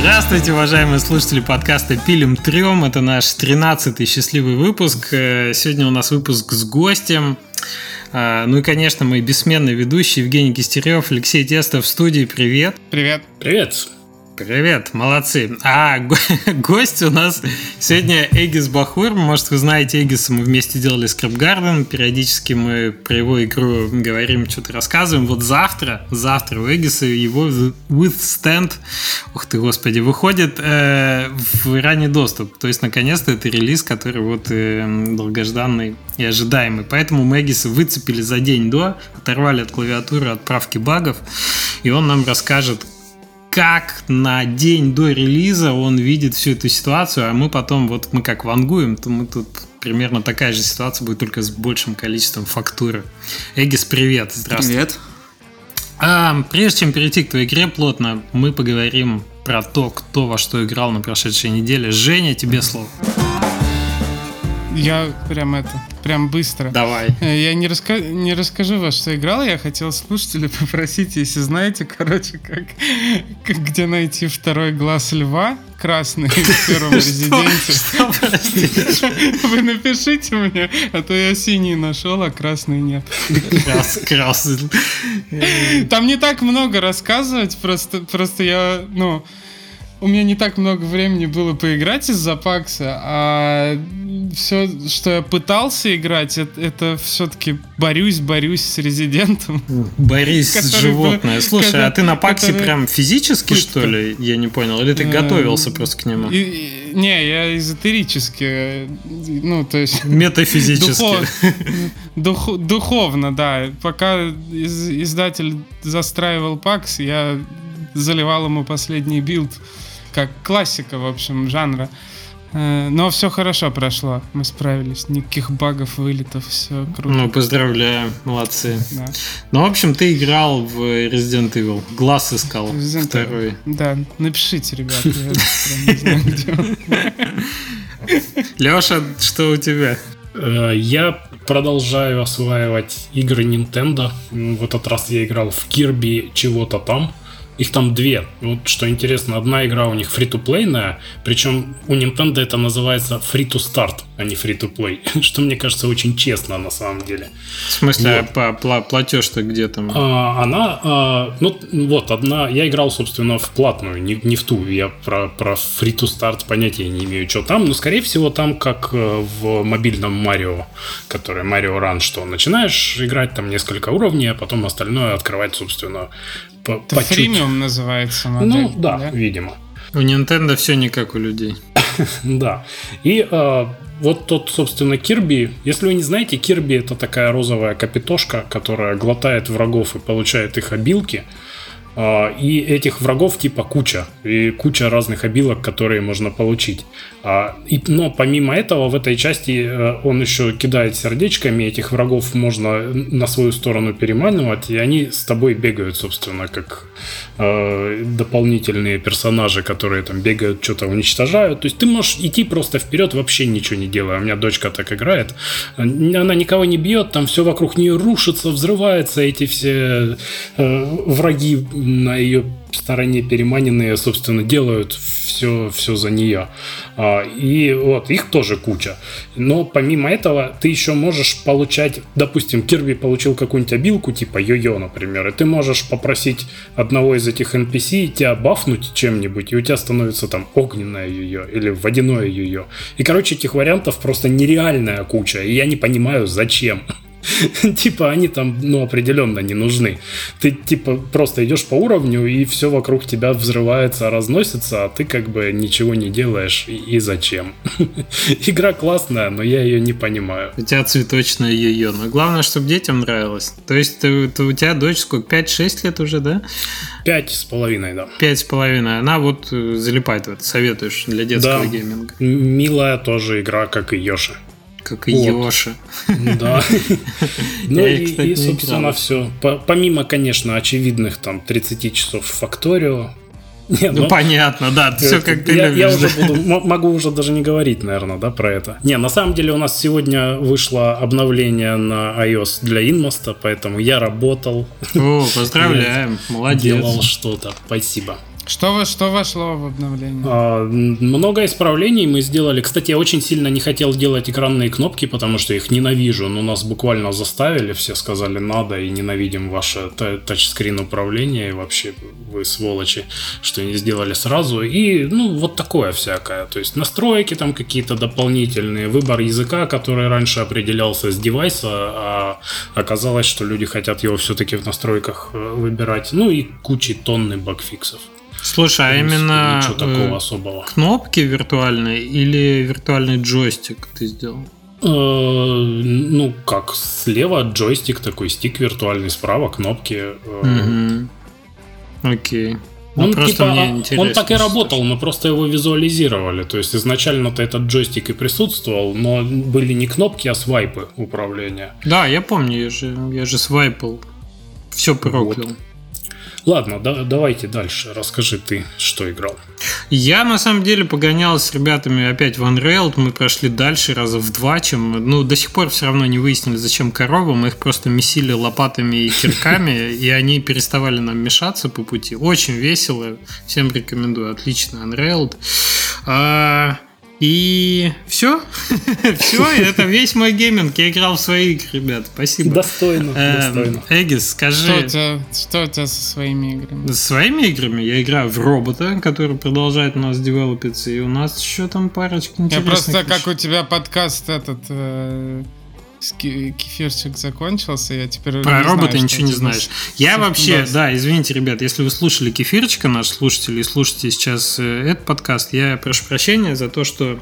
Здравствуйте, уважаемые слушатели подкаста «Пилим трем». Это наш 13-й счастливый выпуск. Э, сегодня у нас выпуск с гостем. А, ну и, конечно, мой бессменный ведущий Евгений Кистерев, Алексей Тестов в студии. Привет. Привет. Привет. Привет, молодцы. А гость у нас сегодня Эгис Бахур. Может, вы знаете Эгиса, мы вместе делали Scrap Garden. Периодически мы про его игру говорим, что-то рассказываем. Вот завтра, завтра у Эгиса его Withstand, ух ты, господи, выходит э, в ранний доступ. То есть, наконец-то, это релиз, который вот э, долгожданный и ожидаемый. Поэтому мы Эгиса выцепили за день до, оторвали от клавиатуры отправки багов, и он нам расскажет, как на день до релиза он видит всю эту ситуацию, а мы потом, вот мы как вангуем, то мы тут примерно такая же ситуация будет только с большим количеством фактуры. Эгис, привет, здравствуй. Привет. А, прежде чем перейти к твоей игре плотно, мы поговорим про то, кто во что играл на прошедшей неделе. Женя, тебе слово. Я прям это, прям быстро. Давай. Э, я не, раска... не расскажу во что играл, я хотел слушателей попросить, если знаете, короче, как, как где найти второй глаз льва красный в первом резиденте. Вы напишите мне, а то я синий нашел, а красный нет. Красный. Там не так много рассказывать, просто, просто я, ну, у меня не так много времени было поиграть из-за пакса, а все, что я пытался играть, это, это все-таки борюсь, борюсь с резидентом. Борис с животное. Слушай, который, а ты на паксе который... прям физически, пытка. что ли? Я не понял. Или ты э, готовился просто к нему? И, и, не, я эзотерически. Ну, то есть... Метафизически. Духов, дух, духовно, да. Пока из, издатель застраивал PAX, я заливал ему последний build как классика, в общем, жанра. Э, но все хорошо прошло, мы справились, никаких багов, вылетов, все круто. Ну, поздравляю, молодцы. Да. Ну, в общем, ты играл в Resident Evil, глаз искал, Resident второй. Да, напишите, где Леша, что у тебя? Э, я продолжаю осваивать игры Nintendo. В этот раз я играл в Kirby чего-то там. Их там две. Вот что интересно, одна игра у них free-to-playная, причем у Nintendo это называется free-to-start, а не free-to-play, что мне кажется очень честно на самом деле. В смысле, вот. А по платеж-то где там? А, она, а, ну вот, одна, я играл, собственно, в платную, не, не в ту, я про, про free-to-start понятия не имею, что там, но скорее всего там как э, в мобильном Марио, который Марио Run, что начинаешь играть там несколько уровней, а потом остальное открывать, собственно, по, Это по фримиум называется модель. Ну да, да, видимо. У Nintendo все не как у людей. да. И э, вот тот, собственно, Кирби. Если вы не знаете, Кирби это такая розовая капитошка, которая глотает врагов и получает их обилки. А, и этих врагов типа куча. И куча разных обилок, которые можно получить. А, но помимо этого, в этой части э, он еще кидает сердечками. Этих врагов можно на свою сторону переманивать. И они с тобой бегают, собственно, как э, дополнительные персонажи, которые там бегают, что-то уничтожают. То есть ты можешь идти просто вперед, вообще ничего не делая. У меня дочка так играет. Она никого не бьет, там все вокруг нее рушится, взрывается. Эти все э, враги на ее стороне переманенные, собственно, делают все, все за нее. А, и вот, их тоже куча. Но помимо этого, ты еще можешь получать, допустим, Кирби получил какую-нибудь обилку, типа йо-йо, например, и ты можешь попросить одного из этих NPC тебя бафнуть чем-нибудь, и у тебя становится там огненное йо-йо или водяное йо-йо. И, короче, этих вариантов просто нереальная куча, и я не понимаю, зачем. типа они там, ну, определенно не нужны. Ты, типа, просто идешь по уровню, и все вокруг тебя взрывается, разносится, а ты как бы ничего не делаешь. И, и зачем? Игра классная, но я ее не понимаю. У тебя цветочная ее, но главное, чтобы детям нравилось. То есть ты, ты, у тебя дочь сколько, 5-6 лет уже, да? Пять с половиной, да. Пять с половиной. Она вот э, залипает в это, советуешь для детского да. гейминга. Милая тоже игра, как и Йоши как и вот. Йоши. Да. Ну и, и, собственно, все. Помимо, конечно, очевидных там 30 часов в Факторио, не, ну, ну понятно, да, это, все как ты я, любишь. Я уже буду, могу уже даже не говорить, наверное, да, про это. Не, на самом деле у нас сегодня вышло обновление на iOS для Инмоста, поэтому я работал. О, поздравляем, молодец. Делал что-то, спасибо. Что, что вошло в обновление? А, много исправлений мы сделали. Кстати, я очень сильно не хотел делать экранные кнопки, потому что их ненавижу. Но нас буквально заставили, все сказали надо и ненавидим ваше тачскрин управление. И вообще вы сволочи, что не сделали сразу. И ну вот такое всякое. То есть настройки там какие-то дополнительные, выбор языка, который раньше определялся с девайса, а оказалось, что люди хотят его все-таки в настройках э, выбирать. Ну и кучи тонны багфиксов. Слушай, а именно ничего такого особого. кнопки виртуальные или виртуальный джойстик ты сделал? Э, ну, как слева джойстик такой, стик виртуальный, справа кнопки. Угу. Окей. Ну, он, типа, он так и работал, мы просто его визуализировали. То есть изначально-то этот джойстик и присутствовал, но были не кнопки, а свайпы управления. Да, я помню, я же, я же свайпал. Все проклял. Вот. Ладно, да, давайте дальше. Расскажи ты, что играл. Я на самом деле погонял с ребятами опять в Unreal. Мы прошли дальше раза в два, чем. Ну, до сих пор все равно не выяснили, зачем коровы. Мы их просто месили лопатами и кирками, и они переставали нам мешаться по пути. Очень весело. Всем рекомендую. Отлично, Unreal. И все. все, это весь мой гейминг. Я играл в свои игры, ребят. Спасибо. Достойно. Эм, достойно. Эгис, скажи. Что у, тебя, что у тебя со своими играми? С своими играми я играю в робота, который продолжает у нас девелопиться. И у нас еще там парочка интересных. Я просто, как у тебя подкаст этот э, кефирчик закончился, я теперь Про робота знаю, ничего не знаешь. Я вообще, да. да, извините, ребят, если вы слушали кефирчика, наш слушатель, и слушаете сейчас э, этот подкаст, я прошу прощения за то, что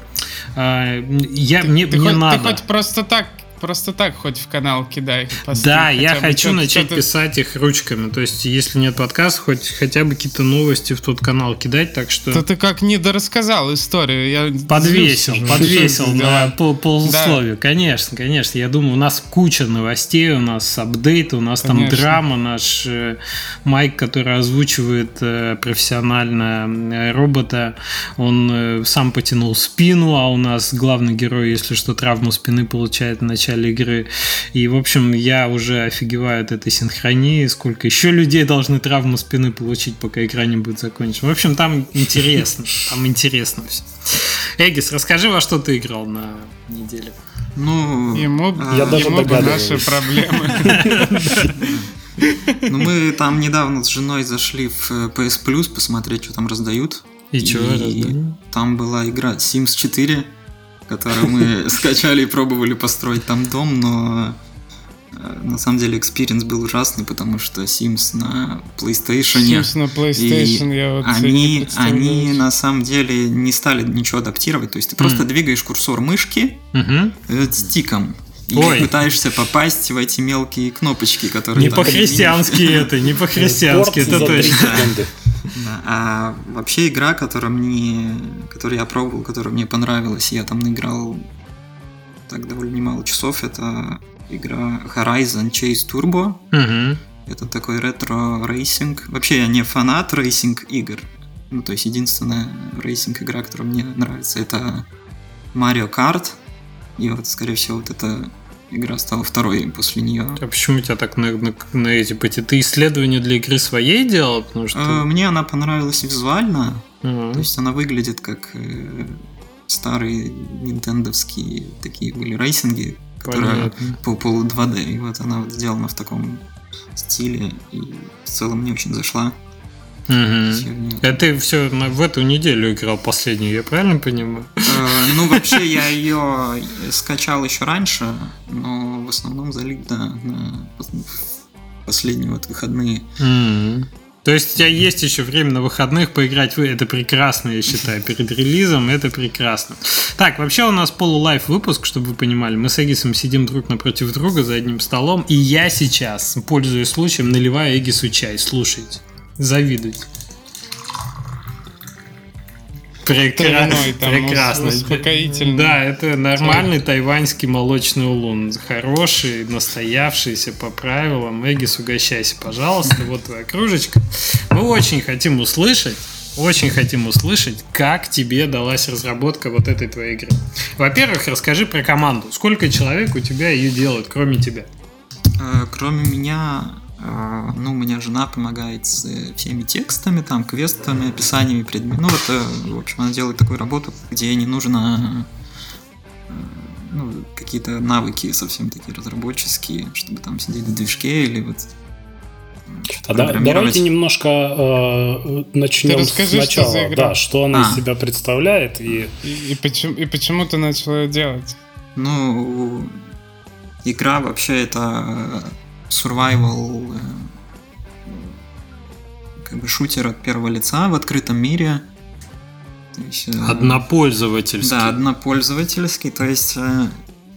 э, я, ты, мне, ты мне хоть, надо... Ты хоть просто так просто так хоть в канал кидай. Посты, да, я хочу начать писать их ручками. То есть, если нет подкаста, хоть хотя бы какие-то новости в тот канал кидать, так что... То ты как не дорассказал историю. Я подвесил, злюсь, подвесил на пол, полусловие. Да. Конечно, конечно. Я думаю, у нас куча новостей, у нас апдейты, у нас конечно. там драма. Наш э, Майк, который озвучивает э, профессионально э, робота, он э, сам потянул спину, а у нас главный герой, если что, травму спины получает в начале игры. И, в общем, я уже офигеваю от этой синхронии, сколько еще людей должны травму спины получить, пока игра не будет закончена. В общем, там интересно, там интересно все. Эгис, расскажи, во что ты играл на неделе. Ну, ему, я даже ему наши проблемы. Ну, мы там недавно с женой зашли в PS Plus посмотреть, что там раздают. И, и что раздают? Там была игра Sims 4 которую мы скачали и пробовали построить там дом, но э, на самом деле experience был ужасный, потому что Sims на PlayStation. Sims на PlayStation, я вот они, они на самом деле не стали ничего адаптировать. То есть ты mm. просто двигаешь курсор мышки mm-hmm. стиком. И Ой. пытаешься попасть в эти мелкие кнопочки, которые... Не по-христиански это, не по-христиански, это точно. Да, а вообще игра, которая мне, которую я пробовал, которая мне понравилась, я там наиграл так довольно немало часов, это игра Horizon Chase Turbo. Угу. Это такой retro racing. Вообще я не фанат racing игр. Ну, то есть единственная racing игра, которая мне нравится, это Mario Kart. И вот, скорее всего, вот это игра стала второй после нее. А почему у тебя так на, на, на эти пути? Ты исследования для игры своей делал? Потому что... Э, мне она понравилась визуально. Uh-huh. То есть она выглядит как э, старые нинтендовские такие были рейсинги, которые Понятно. по полу 2D. И вот она вот сделана в таком стиле. И в целом мне очень зашла. Угу. Это ты все в эту неделю играл последнюю, я правильно понимаю? Э, ну, вообще, я ее скачал еще раньше, но в основном залит, да, на последние вот выходные. То есть у тебя есть еще время на выходных поиграть, это прекрасно, я считаю, перед релизом, это прекрасно. Так, вообще у нас полулайф выпуск, чтобы вы понимали, мы с Эгисом сидим друг напротив друга за одним столом, и я сейчас, пользуясь случаем, наливаю Эгису чай, слушайте завидуйте. Прекрасно. Прекрасно. Успокоительный. Да, это нормальный тайваньский молочный улун. Хороший, настоявшийся по правилам. Эгис, угощайся, пожалуйста. Вот твоя кружечка. Мы очень хотим услышать, очень хотим услышать, как тебе далась разработка вот этой твоей игры. Во-первых, расскажи про команду. Сколько человек у тебя ее делают, кроме тебя? Э, кроме меня ну, у меня жена помогает с всеми текстами, там, квестами, описаниями предметов. Ну, вот, э, в общем, она делает такую работу, где не нужно э, ну, какие-то навыки совсем такие разработческие, чтобы там сидеть в движке или вот а да, давайте немножко э, начнем расскажи, сначала. Что да, что она а. из себя представляет и... И, и, почему, и почему ты начал ее делать? Ну, игра вообще это survival э, как бы шутер от первого лица в открытом мире. есть, э, однопользовательский. Да, однопользовательский. То есть э,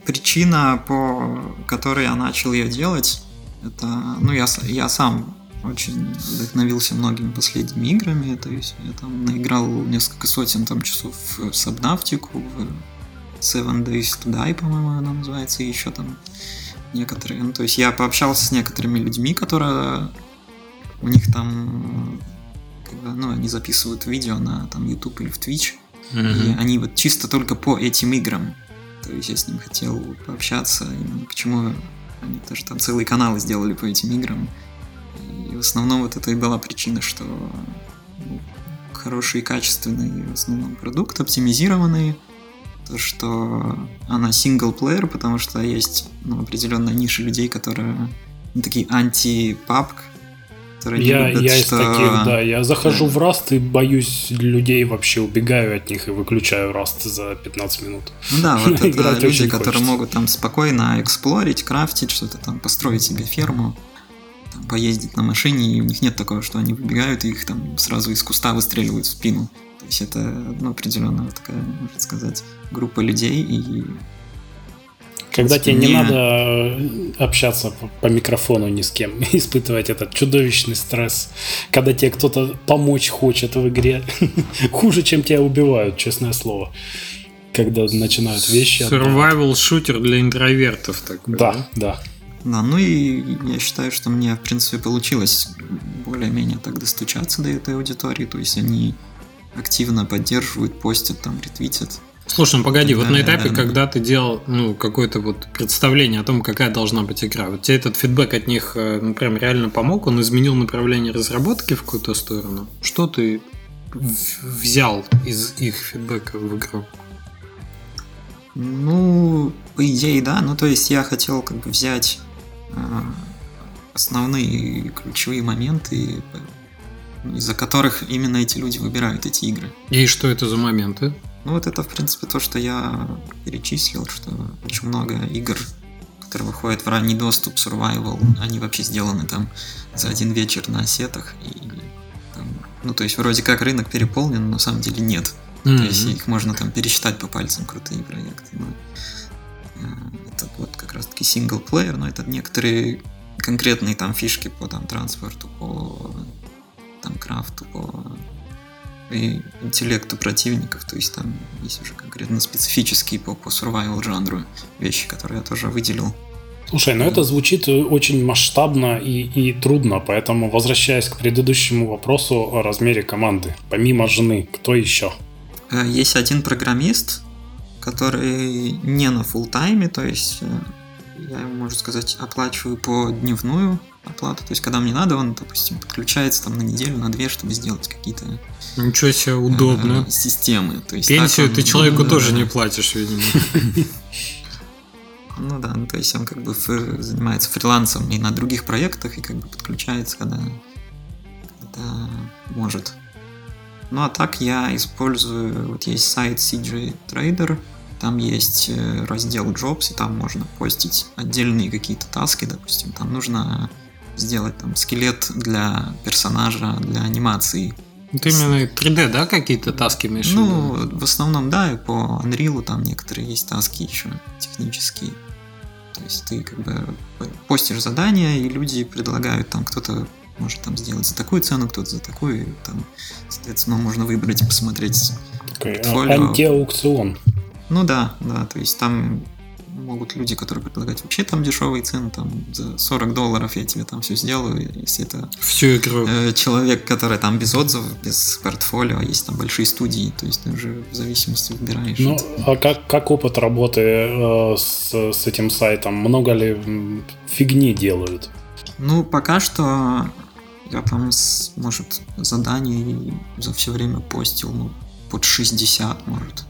причина, по которой я начал ее делать, это, ну, я, я сам очень вдохновился многими последними играми. То есть я там наиграл несколько сотен там часов в Сабнавтику, в Seven Days to Die, по-моему, она называется, и еще там некоторые. Ну, то есть я пообщался с некоторыми людьми, которые у них там ну, они записывают видео на там YouTube или в Twitch, mm-hmm. и они вот чисто только по этим играм. То есть я с ним хотел пообщаться, именно почему они тоже там целые каналы сделали по этим играм. И в основном вот это и была причина, что ну, хороший и качественный в основном продукт, оптимизированный, то, что она синглплеер, потому что есть ну, определенная ниша людей, которые ну, такие анти-папк, которые я, любят, я что... из таких, да. Я захожу да. в Rust и боюсь людей, вообще убегаю от них и выключаю Rust за 15 минут. Ну да, вот это люди, которые могут там спокойно эксплорить, крафтить, что-то там, построить себе ферму, там, поездить на машине, и у них нет такого, что они выбегают и их там сразу из куста выстреливают в спину. То есть это ну, определенная такая, можно сказать, группа людей, и когда тебе не надо э, общаться по, микрофону ни с кем, испытывать этот чудовищный стресс, когда тебе кто-то помочь хочет в игре, хуже, чем тебя убивают, честное слово, когда начинают вещи. Survival шутер для интровертов такой. Да, да. да. Да, ну и я считаю, что мне, в принципе, получилось более-менее так достучаться до этой аудитории, то есть они активно поддерживают, постят, там, ретвитят. Слушай, ну погоди, вот на этапе, когда ты делал ну, какое-то вот представление о том, какая должна быть игра, вот тебе этот фидбэк от них э, ну, прям реально помог, он изменил направление разработки в какую-то сторону? Что ты взял из их фидбэка в игру? Ну, по идее, да. Ну, то есть я хотел как бы взять э, основные ключевые моменты, из-за которых именно эти люди выбирают эти игры. И что это за моменты? Ну вот это, в принципе, то, что я перечислил, что очень много игр, которые выходят в ранний доступ, survival, они вообще сделаны там за один вечер на сетах. И, там, ну, то есть вроде как рынок переполнен, но на самом деле нет. Mm-hmm. То есть их можно там пересчитать по пальцам, крутые проекты. Но, э, это вот как раз-таки синглплеер, но это некоторые конкретные там фишки по там транспорту, по там крафту, по и интеллекту противников, то есть там есть уже конкретно специфические по, по survival жанру вещи, которые я тоже выделил. Слушай, ну это звучит очень масштабно и, и трудно, поэтому возвращаясь к предыдущему вопросу о размере команды, помимо жены, кто еще? Э, есть один программист, который не на full тайме, то есть э, я ему, можно сказать, оплачиваю по дневную оплату. То есть, когда мне надо, он, допустим, подключается там на неделю, на две, чтобы сделать какие-то Ничего себе, удобно. Э, системы. То есть, Пенсию он, ты человеку ну, тоже да. не платишь, видимо. Ну да, ну, то есть он как бы занимается фрилансом и на других проектах, и как бы подключается, когда, когда может. Ну а так я использую, вот есть сайт CJ Trader, там есть э, раздел Jobs, и там можно постить отдельные какие-то таски, допустим, там нужно сделать там скелет для персонажа, для анимации. Ты именно 3D, да, какие-то таски имеешь? Ну, в основном, да, и по Unreal там некоторые есть таски еще технические. То есть ты как бы постишь задания, и люди предлагают там кто-то может там сделать за такую цену, кто-то за такую, и, там, соответственно, можно выбрать и посмотреть. Такой антиаукцион. Ну да, да, то есть там могут люди, которые предлагают вообще там дешевые цены, там за 40 долларов я тебе там все сделаю, если это Всю игру. Э, человек, который там без отзывов, без портфолио, а есть там большие студии, то есть ты уже в зависимости выбираешь. Ну, а как, как опыт работы э, с, с этим сайтом? Много ли фигни делают? Ну, пока что я там, с, может, заданий за все время постил, ну, под 60, может.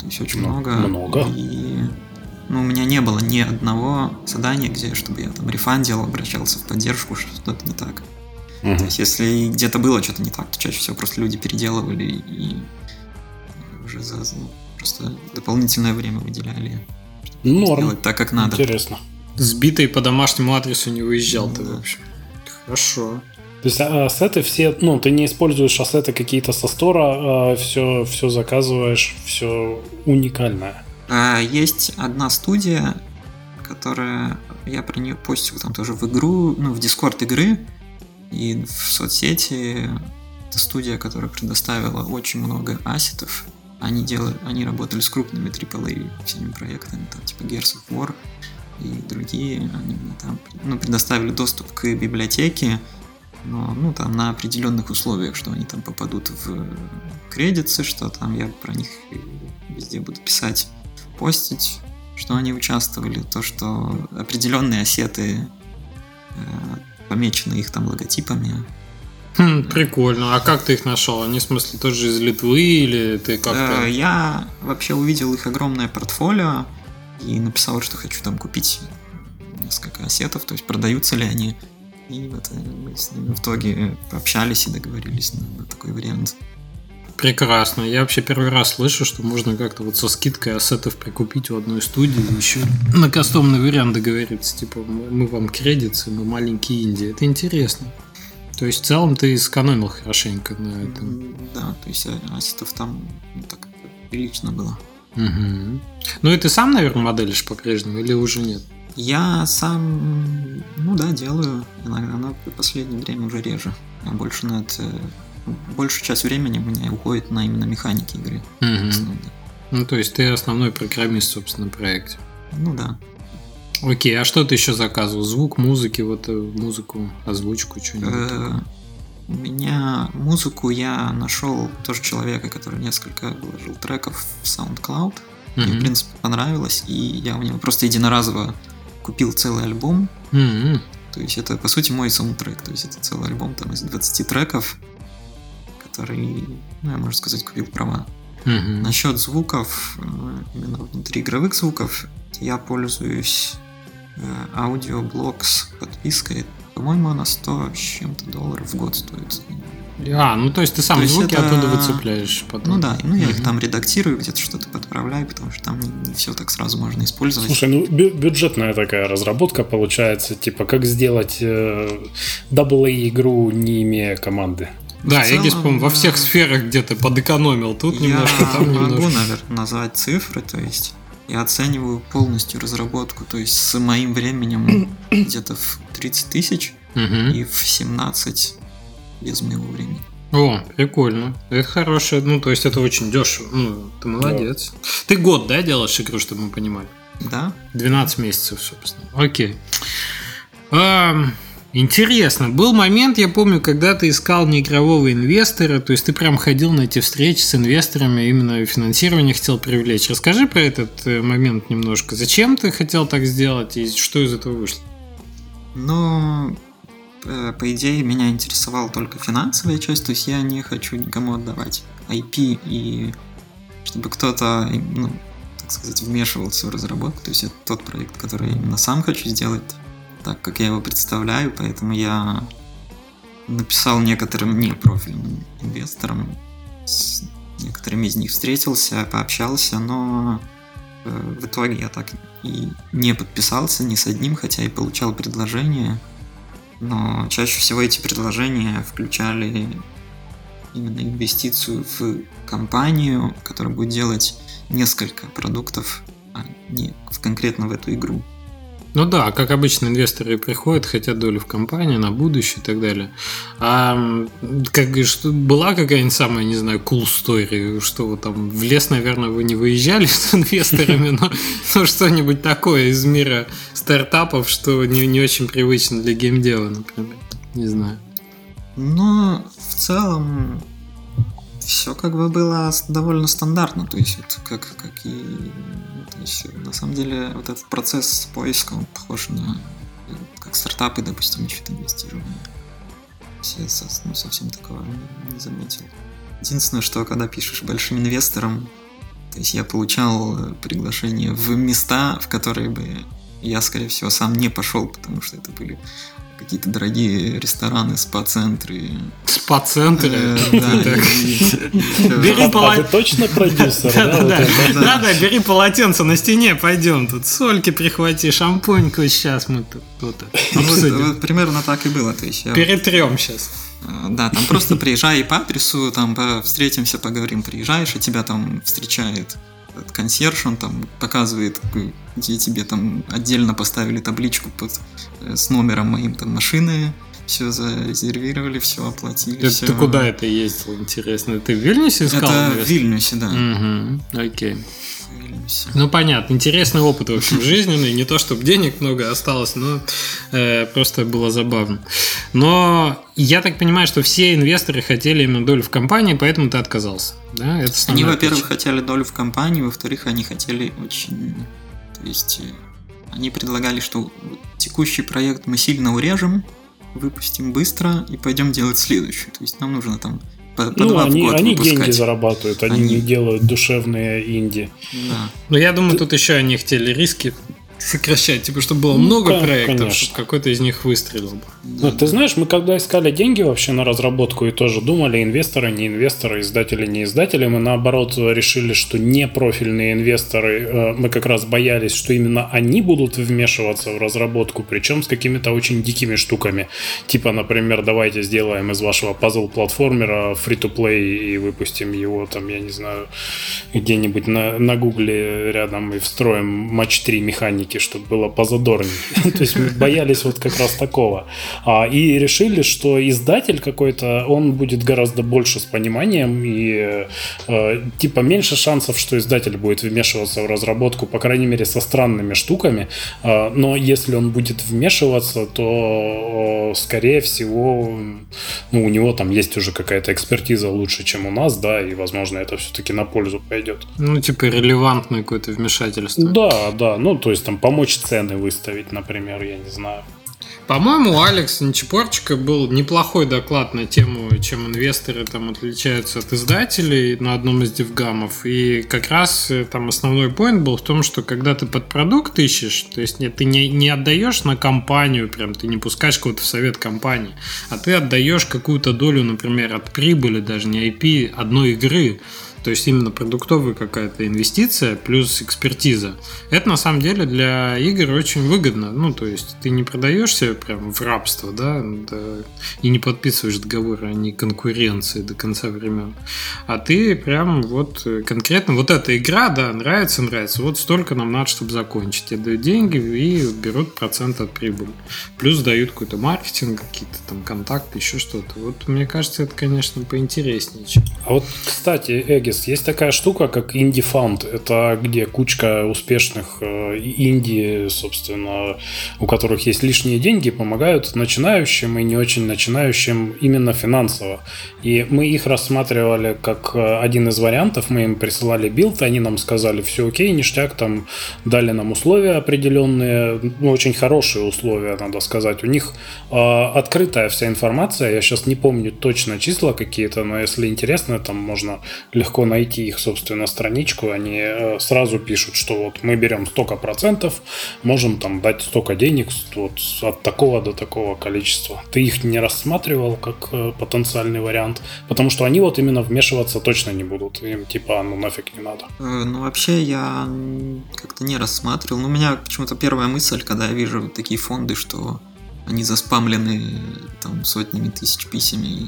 То есть очень ну, много. Много. И ну, у меня не было ни одного задания, где, чтобы я там рефандил, обращался в поддержку, что что-то не так. Угу. То есть, если где-то было что-то не так, то чаще всего просто люди переделывали и уже за ну, просто дополнительное время выделяли. Норм. Сделать так, как надо. Интересно. Сбитый по домашнему адресу не выезжал ну, ты, да. в общем. Хорошо. То есть а, ассеты все, ну, ты не используешь ассеты какие-то со стора, а все, все заказываешь, все уникальное. А, есть одна студия, которая я про нее постил там тоже в игру, ну, в Дискорд игры и в соцсети. Это студия, которая предоставила очень много ассетов. Они делали, они работали с крупными AAA всеми проектами, там типа Gears of War и другие. Они мне там ну, предоставили доступ к библиотеке, но ну, там на определенных условиях, что они там попадут в кредиты, что там я про них везде буду писать постить, что они участвовали, то, что определенные осеты э, помечены их там логотипами. Хм, прикольно. А как ты их нашел? Они, в смысле, тоже из Литвы или ты как-то... Э, я вообще увидел их огромное портфолио и написал, что хочу там купить несколько осетов, то есть продаются ли они. И вот мы с ними в итоге пообщались и договорились на, на такой вариант. Прекрасно. Я вообще первый раз слышу, что можно как-то вот со скидкой ассетов прикупить у одной студии и еще на кастомный вариант договориться. Типа, мы вам кредиты, мы маленькие Индии. Это интересно. То есть в целом ты сэкономил хорошенько на этом. Да, то есть ассетов там ну, так прилично было. Угу. Ну и ты сам, наверное, моделишь по-прежнему или уже нет? Я сам, ну да, делаю иногда, но в последнее время уже реже. Я больше на это большую часть времени у меня уходит на именно механики игры. Угу. Ну, то есть ты основной программист, собственно, в проекте. Ну да. Окей, а что ты еще заказывал? Звук, музыки, вот э, музыку, озвучку, что-нибудь такое? У меня музыку я нашел тоже человека, который несколько вложил треков в SoundCloud. Мне, в принципе, понравилось, и я у него просто единоразово купил целый альбом. То есть это, по сути, мой саундтрек. То есть это целый альбом там из 20 треков который, ну, я, можно сказать, купил права. Угу. Насчет звуков, э, именно внутриигровых звуков, я пользуюсь э, аудиоблокс подпиской. По-моему, она 100 с чем-то долларов в год стоит. А, ну то есть ты сам то звуки это... оттуда выцепляешь потом. Ну да, ну я угу. их там редактирую, где-то что-то подправляю, потому что там не, не все так сразу можно использовать. Слушай, ну бю- бюджетная такая разработка получается, типа как сделать э, игру не имея команды. Да, целом, Эгис, по во всех сферах где-то подэкономил. Тут я немножко, там могу, немножко. наверное, назвать цифры, то есть я оцениваю полностью разработку, то есть с моим временем где-то в 30 тысяч и в 17 без моего времени. О, прикольно. Это хорошее. Ну, то есть это очень дешево. Ну, ты молодец. Да. Ты год, да, делаешь игру, чтобы мы понимали? Да. 12 месяцев, собственно. Окей. А, Интересно. Был момент, я помню, когда ты искал неигрового инвестора, то есть ты прям ходил на эти встречи с инвесторами, именно финансирование хотел привлечь. Расскажи про этот э, момент немножко. Зачем ты хотел так сделать и что из этого вышло? Ну, э, по идее, меня интересовала только финансовая часть, то есть я не хочу никому отдавать IP и чтобы кто-то, ну, так сказать, вмешивался в разработку. То есть это тот проект, который именно сам хочу сделать так, как я его представляю, поэтому я написал некоторым непрофильным инвесторам, с некоторыми из них встретился, пообщался, но э, в итоге я так и не подписался ни с одним, хотя и получал предложения, но чаще всего эти предложения включали именно инвестицию в компанию, которая будет делать несколько продуктов, а не конкретно в эту игру. Ну да, как обычно инвесторы приходят, хотят долю в компании на будущее и так далее. А как что, была какая-нибудь самая, не знаю, cool story, что вы там в лес, наверное, вы не выезжали с инвесторами, но, но что-нибудь такое из мира стартапов, что не, не очень привычно для геймдела, например. Не знаю. Ну, в целом, все как бы было довольно стандартно, то есть вот как, как и есть, на самом деле вот этот процесс поиска он похож на как стартапы, допустим, ищут инвестирование. Я ну, совсем такого не заметил. Единственное, что когда пишешь большим инвесторам, то есть я получал э, приглашение в места, в которые бы я, скорее всего, сам не пошел, потому что это были какие-то дорогие рестораны, спа-центры. Спа-центры? Э, бери полотенце. А точно продюсер, да? Да, бери полотенце на стене, пойдем тут. Сольки прихвати, шампуньку сейчас мы тут ну, Примерно так и было. Перетрем сейчас. Э, да, там просто приезжай по адресу, там встретимся, поговорим, приезжаешь, и тебя там встречает консьерж, он там показывает, где тебе там отдельно поставили табличку под, с номером моим там машины, все зарезервировали, все оплатили. Ты, все. ты куда это ездил, интересно? Ты в Вильнюсе искал? Это в Вильнюсе, да. Угу, окей. Ну, понятно. Интересный опыт, в общем, жизненный. Не то, чтобы денег много осталось, но э, просто было забавно. Но я так понимаю, что все инвесторы хотели именно долю в компании, поэтому ты отказался. Да? Это они, во-первых, хотели долю в компании, во-вторых, они хотели очень... То есть, э, они предлагали, что текущий проект мы сильно урежем, выпустим быстро и пойдем делать следующий. То есть нам нужно там по, по ну, они, они деньги зарабатывают, они, они не делают душевные инди. Да. Но я думаю, тут еще они хотели риски сокращать, типа, чтобы было ну, много проектов, конечно. чтобы какой-то из них выстрелил бы. Ну, ты знаешь, мы когда искали деньги вообще на разработку и тоже думали, инвесторы, не инвесторы, издатели, не издатели, мы наоборот решили, что не профильные инвесторы, э, мы как раз боялись, что именно они будут вмешиваться в разработку, причем с какими-то очень дикими штуками. Типа, например, давайте сделаем из вашего пазл-платформера free-to-play и выпустим его там, я не знаю, где-нибудь на, на гугле рядом и встроим матч 3 механики, чтобы было позадорнее. То есть мы боялись вот как раз такого. А, и решили, что издатель какой-то, он будет гораздо больше с пониманием и э, типа меньше шансов, что издатель будет вмешиваться в разработку, по крайней мере, со странными штуками. Э, но если он будет вмешиваться, то, скорее всего, ну, у него там есть уже какая-то экспертиза лучше, чем у нас, да, и, возможно, это все-таки на пользу пойдет. Ну, типа релевантное какое-то вмешательство. Да, да, ну, то есть там помочь цены выставить, например, я не знаю. По-моему, у Алекса Нечепорчика был неплохой доклад на тему, чем инвесторы там отличаются от издателей на одном из дивгамов. И как раз э, там основной поинт был в том, что когда ты под продукт ищешь, то есть нет, ты не, не отдаешь на компанию, прям ты не пускаешь кого-то в совет компании, а ты отдаешь какую-то долю, например, от прибыли, даже не IP, одной игры. То есть именно продуктовая какая-то инвестиция плюс экспертиза. Это на самом деле для игр очень выгодно. Ну, то есть ты не продаешься прям в рабство, да, и не подписываешь договоры о не конкуренции до конца времен. А ты прям вот конкретно вот эта игра, да, нравится, нравится. Вот столько нам надо, чтобы закончить. Тебе дают деньги и берут процент от прибыли. Плюс дают какой-то маркетинг, какие-то там контакты, еще что-то. Вот мне кажется, это, конечно, поинтереснее. А вот, кстати, Эги, Vegas есть такая штука, как Fund. Это где кучка успешных э, инди, собственно, у которых есть лишние деньги, помогают начинающим и не очень начинающим именно финансово. И мы их рассматривали как э, один из вариантов. Мы им присылали билд, они нам сказали, все окей, ништяк, там дали нам условия определенные, ну, очень хорошие условия, надо сказать. У них э, открытая вся информация, я сейчас не помню точно числа какие-то, но если интересно, там можно легко легко найти их, собственно, страничку. Они э, сразу пишут, что вот мы берем столько процентов, можем там дать столько денег вот от такого до такого количества. Ты их не рассматривал как э, потенциальный вариант, потому что они вот именно вмешиваться точно не будут. Им типа, ну нафиг не надо. Э, ну вообще я как-то не рассматривал. Но у меня почему-то первая мысль, когда я вижу такие фонды, что они заспамлены там сотнями тысяч писем и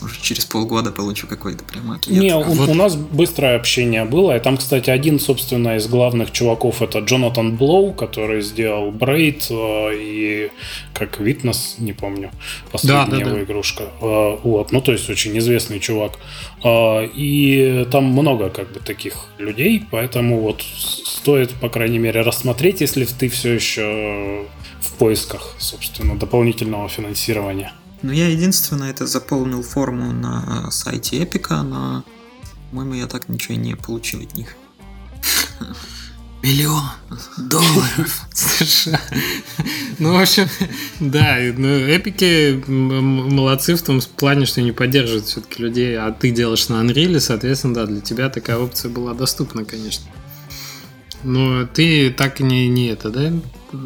может, через полгода получу какой-то прям ответ. Не, у, вот. у нас быстрое общение было. И там, кстати, один, собственно, из главных чуваков это Джонатан Блоу, который сделал Брейд э, и как Витнес, не помню, последняя да, да, его да. игрушка. Э, вот, ну, то есть очень известный чувак. Э, и там много как бы таких людей, поэтому вот стоит, по крайней мере, рассмотреть, если ты все еще в поисках, собственно, дополнительного финансирования. Ну, я единственное это заполнил форму на сайте Эпика, но, по-моему, я так ничего и не получил от них. Миллион долларов США. Ну, в общем, да, ну, эпики молодцы в том плане, что не поддерживают все-таки людей, а ты делаешь на Unreal, соответственно, да, для тебя такая опция была доступна, конечно. Но ты так и не, не это, да?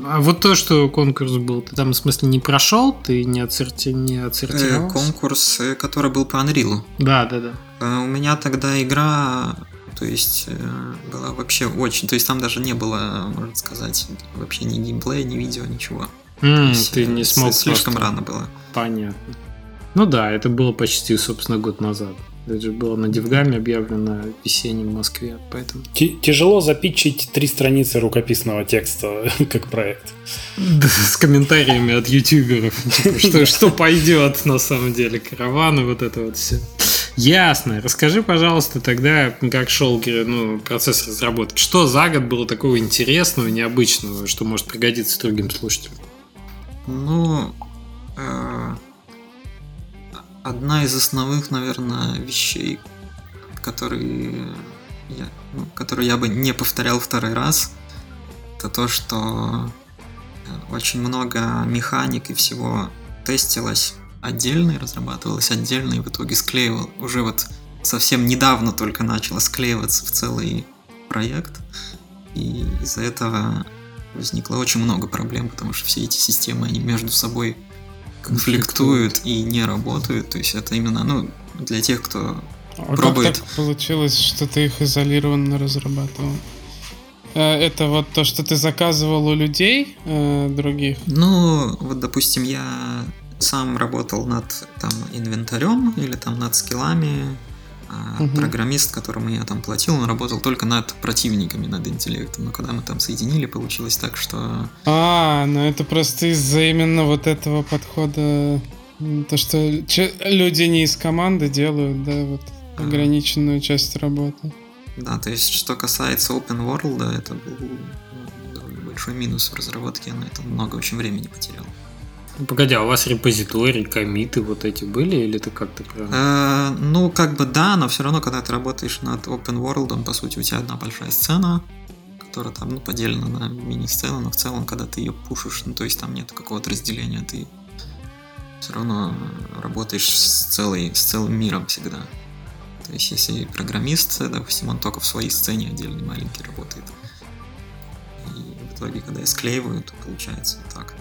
А вот то, что конкурс был, ты там, в смысле, не прошел, ты не, отсорти, не отсортировал? Э, конкурс, э, который был по Unreal. Да, да, да. Э, у меня тогда игра, то есть, э, была вообще очень... То есть, там даже не было, можно сказать, вообще ни геймплея, ни видео, ничего. Mm, есть, ты не смог Слишком просто... рано было. Понятно. Ну да, это было почти, собственно, год назад. Это же было на Девгаме объявлено весеннем в Москве, поэтому... Тяжело запитчить три страницы рукописного текста как проект. Да, с комментариями от ютуберов. Типа, что, что пойдет на самом деле, караваны, вот это вот все. Ясно. Расскажи, пожалуйста, тогда, как шел ну, процесс разработки. Что за год было такого интересного, необычного, что может пригодиться другим слушателям? Ну, э, одна из основных, наверное, вещей, которые я, ну, которые я бы не повторял второй раз, это то, что э, очень много механик и всего тестилось отдельно и разрабатывалось отдельно, и в итоге склеивал. Уже вот совсем недавно только начало склеиваться в целый проект, и из-за этого возникло очень много проблем, потому что все эти системы, они между собой конфликтуют и не работают. То есть это именно, ну, для тех, кто а пробует. Как так получилось, что ты их изолированно разрабатывал? Э, это вот то, что ты заказывал у людей э, других? Ну, вот, допустим, я сам работал над там инвентарем или там над скиллами, угу. программист, которому я там платил, он работал только над противниками, над интеллектом. Но когда мы там соединили, получилось так, что... А, ну это просто из-за именно вот этого подхода, то, что люди не из команды делают, да, вот ограниченную часть работы. Да, то есть, что касается Open World, это был довольно большой минус в разработке, я на это много очень времени потерял. Погоди, а у вас репозитории, комиты вот эти были, или это как-то прям? Э, ну, как бы да, но все равно, когда ты работаешь над open world, по сути, у тебя одна большая сцена, которая там, ну, поделена на мини-сцену, но в целом, когда ты ее пушишь, ну, то есть там нет какого-то разделения, ты все равно работаешь с, целой, с целым миром всегда. То есть, если программист, допустим, он только в своей сцене отдельный маленький работает. И в итоге, когда я склеиваю, то получается так.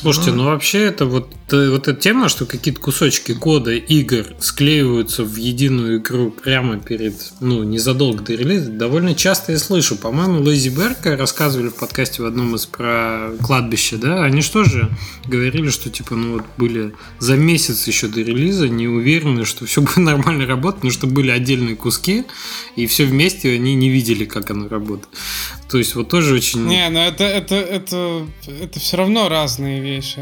Слушайте, ну, вообще это вот, э, вот эта тема, что какие-то кусочки кода игр склеиваются в единую игру прямо перед, ну, незадолго до релиза, довольно часто я слышу. По-моему, Лэзи Берка рассказывали в подкасте в одном из про кладбище, да, они что же говорили, что типа, ну вот были за месяц еще до релиза не уверены, что все будет нормально работать, потому что были отдельные куски, и все вместе они не видели, как оно работает. То есть вот тоже очень... Не, но это, это, это, это все равно разные вещи.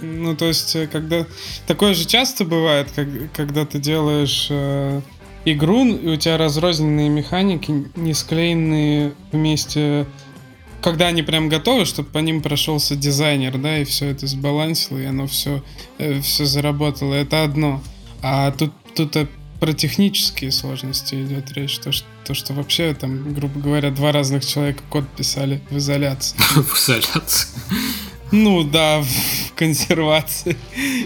Ну, то есть, э, когда... Такое же часто бывает, как, когда ты делаешь э, игру, и у тебя разрозненные механики, не склеенные вместе когда они прям готовы, чтобы по ним прошелся дизайнер, да, и все это сбалансило, и оно все, э, все заработало. Это одно. А тут, тут про технические сложности идет речь. То что, то, что вообще там, грубо говоря, два разных человека код писали в изоляции. В изоляции. Ну да, в консервации.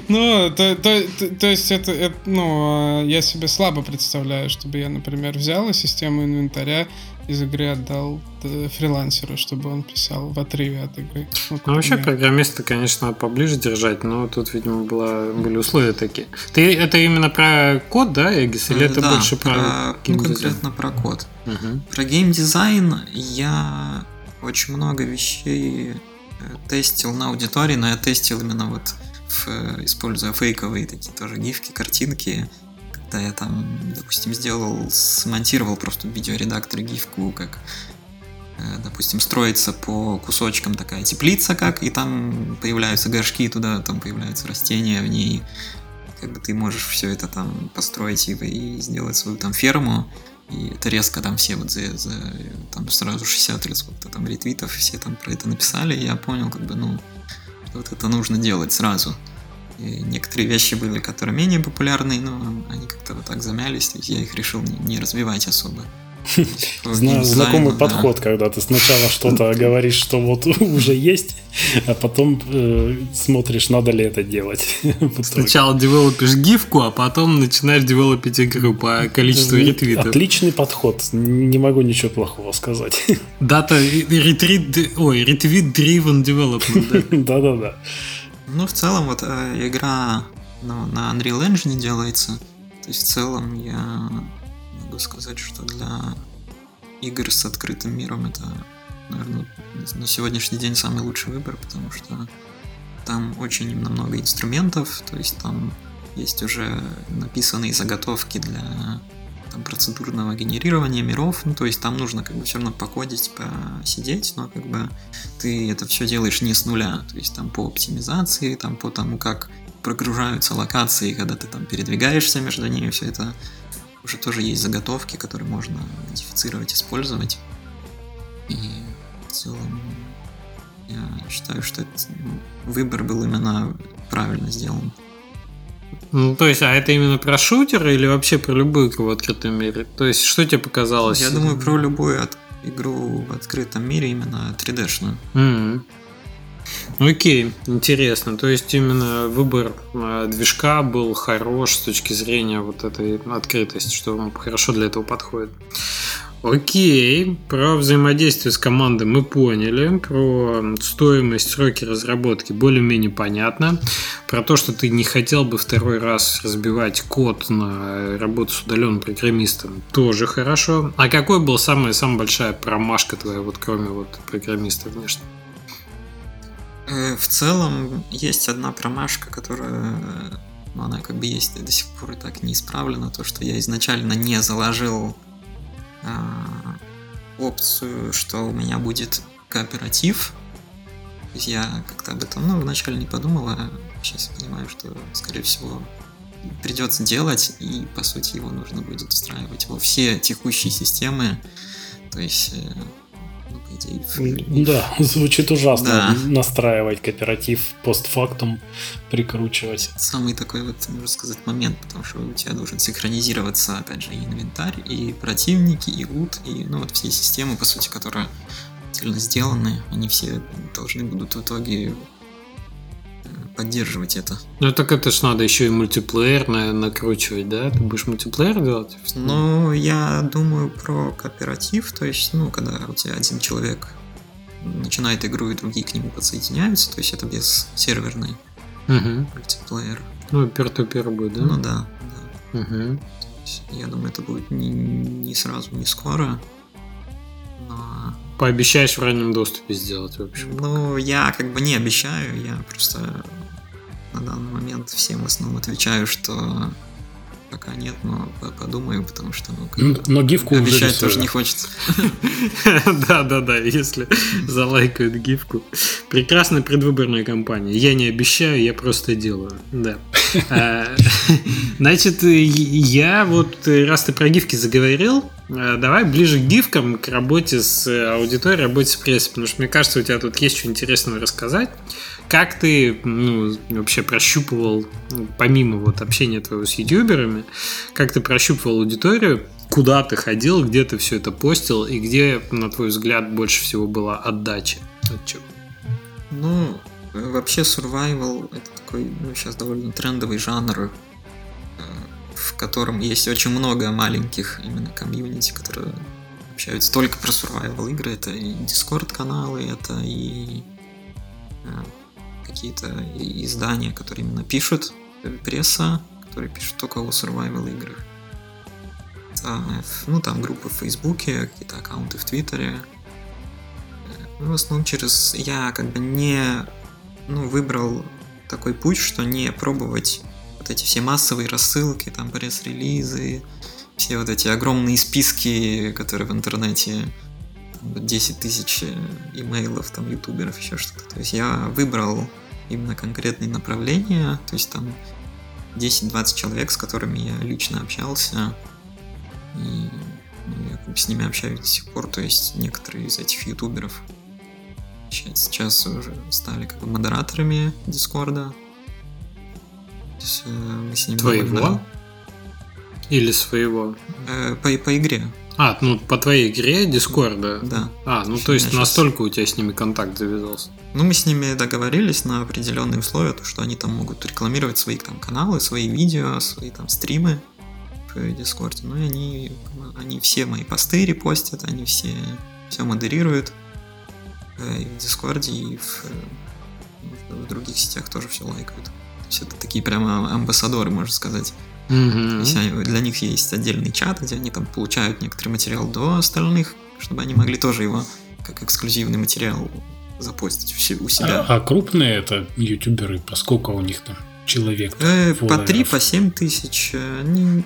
Ну, то, то, то, то есть это, это, ну, а, я себе слабо представляю, чтобы я, например, взял систему инвентаря из игры отдал э, фрилансеру, чтобы он писал в отрыве от игры. Ну, ну вообще программиста, конечно, поближе держать, но тут, видимо, было, были условия такие. Ты это именно про код, да, Эгис, или это да, больше про, про ну, конкретно про код. Угу. Про геймдизайн я очень много вещей э, тестил на аудитории, но я тестил именно вот в, используя фейковые такие тоже гифки, картинки, когда я там, допустим, сделал, смонтировал просто видеоредактор гифку, как, э, допустим, строится по кусочкам такая теплица, как, и там появляются горшки, туда там появляются растения в ней, как бы ты можешь все это там построить и, и сделать свою там ферму, и это резко там все вот за, за там сразу 60 или сколько-то там ретвитов, все там про это написали, и я понял, как бы, ну, вот это нужно делать сразу. И некоторые вещи были, которые менее популярные, но они как-то вот так замялись, я их решил не, не развивать особо. Знакомый подход, когда ты сначала что-то говоришь, что вот уже есть, а потом э, смотришь, надо ли это делать. Сначала девелопишь гифку, а потом начинаешь девелопить игру по количеству ретвитов. Отличный подход, не могу ничего плохого сказать. Дата ретрит, ой, ретвит driven development. Да-да-да. Ну, в целом, вот э, игра ну, на Unreal Engine делается. То есть, в целом, я могу сказать, что для игр с открытым миром это, наверное, на сегодняшний день самый лучший выбор, потому что там очень много инструментов, то есть там есть уже написанные заготовки для там, процедурного генерирования миров, ну, то есть там нужно как бы все равно покодить, посидеть, но как бы ты это все делаешь не с нуля, то есть там по оптимизации, там по тому, как прогружаются локации, когда ты там передвигаешься между ними, все это уже тоже есть заготовки, которые можно модифицировать, использовать. И в целом я считаю, что этот выбор был именно правильно сделан. Ну, то есть, а это именно про шутер или вообще про любую игру в открытом мире? То есть, что тебе показалось? Я думаю, про любую от... игру в открытом мире именно 3D-шную. Mm-hmm. Окей, интересно. То есть именно выбор э, движка был хорош с точки зрения вот этой открытости, что вам хорошо для этого подходит. Окей, про взаимодействие с командой мы поняли, про стоимость, сроки разработки более-менее понятно, про то, что ты не хотел бы второй раз разбивать код на работу с удаленным программистом, тоже хорошо. А какой был самая-самая большая промашка твоя, вот кроме вот программиста внешне? Э, в целом есть одна промашка, которая ну, она как бы есть до сих пор и так не исправлена, то, что я изначально не заложил опцию, что у меня будет кооператив. Я как-то об этом, ну, вначале не подумала, а сейчас понимаю, что, скорее всего, придется делать, и, по сути, его нужно будет устраивать во все текущие системы. То есть идее. Да, звучит ужасно. Да. Настраивать кооператив постфактум, прикручивать. Самый такой вот, можно сказать, момент, потому что у тебя должен синхронизироваться, опять же, и инвентарь, и противники, и лут, и ну вот все системы, по сути, которые сделаны, они все должны будут в итоге поддерживать это. Ну так это ж надо еще и мультиплеер на, накручивать, да? Ты будешь мультиплеер делать? Ну, я думаю про кооператив, то есть, ну, когда у тебя один человек начинает игру и другие к нему подсоединяются, то есть это без серверной угу. мультиплеер. Ну, пер-то-пер будет, да? Ну да, да. Угу. Я думаю, это будет не, не сразу, не скоро. Но... Пообещаешь в раннем доступе сделать, в общем. Ну, я как бы не обещаю, я просто на данный момент всем в основном отвечаю, что пока нет, но подумаю, потому что ну, как но гифку обещать тоже не хочется. Да, да, да, если залайкают гифку. Прекрасная предвыборная кампания. Я не обещаю, я просто делаю. Да. А, значит, я вот, раз ты про гифки заговорил, а, давай ближе к гифкам, к работе с аудиторией, работе с прессой, потому что мне кажется, у тебя тут есть что интересного рассказать. Как ты ну, вообще прощупывал, помимо вот общения твоего с ютуберами, как ты прощупывал аудиторию, куда ты ходил, где ты все это постил и где, на твой взгляд, больше всего была отдача от чего? Ну, вообще survival это такой, ну, сейчас довольно трендовый жанр, э, в котором есть очень много маленьких именно комьюнити, которые общаются только про survival игры. Это и Discord каналы, это и э, какие-то издания, которые именно пишут, э, пресса, которые пишут только о survival играх. ну, там группы в Фейсбуке, какие-то аккаунты в Твиттере. Э, ну, в основном через... Я как бы не... Ну, выбрал такой путь, что не пробовать вот эти все массовые рассылки, там, пресс-релизы, все вот эти огромные списки, которые в интернете 10 тысяч э, имейлов, там, ютуберов, еще что-то. То есть я выбрал именно конкретные направления, то есть там 10-20 человек, с которыми я лично общался, и ну, я с ними общаюсь до сих пор, то есть некоторые из этих ютуберов сейчас, уже стали как бы модераторами Дискорда. Есть, э, мы с ними Твоего? Довольно... Или своего? Э, по, по игре. А, ну по твоей игре Дискорда? Да. А, ну то есть настолько у тебя с ними контакт завязался? Ну, мы с ними договорились на определенные условия, то, что они там могут рекламировать свои там каналы, свои видео, свои там стримы в Дискорде. Ну и они, они все мои посты репостят, они все все модерируют. Э, и в Дискорде, и в, в других сетях тоже все лайкают. То есть это такие прямо амбассадоры, можно сказать. Mm-hmm. Для них есть отдельный чат, где они там получают некоторый материал до остальных, чтобы они могли тоже его как эксклюзивный материал запостить у себя. А, а крупные это ютуберы, поскольку у них там человек? Э, по 3, по 7 тысяч. Они...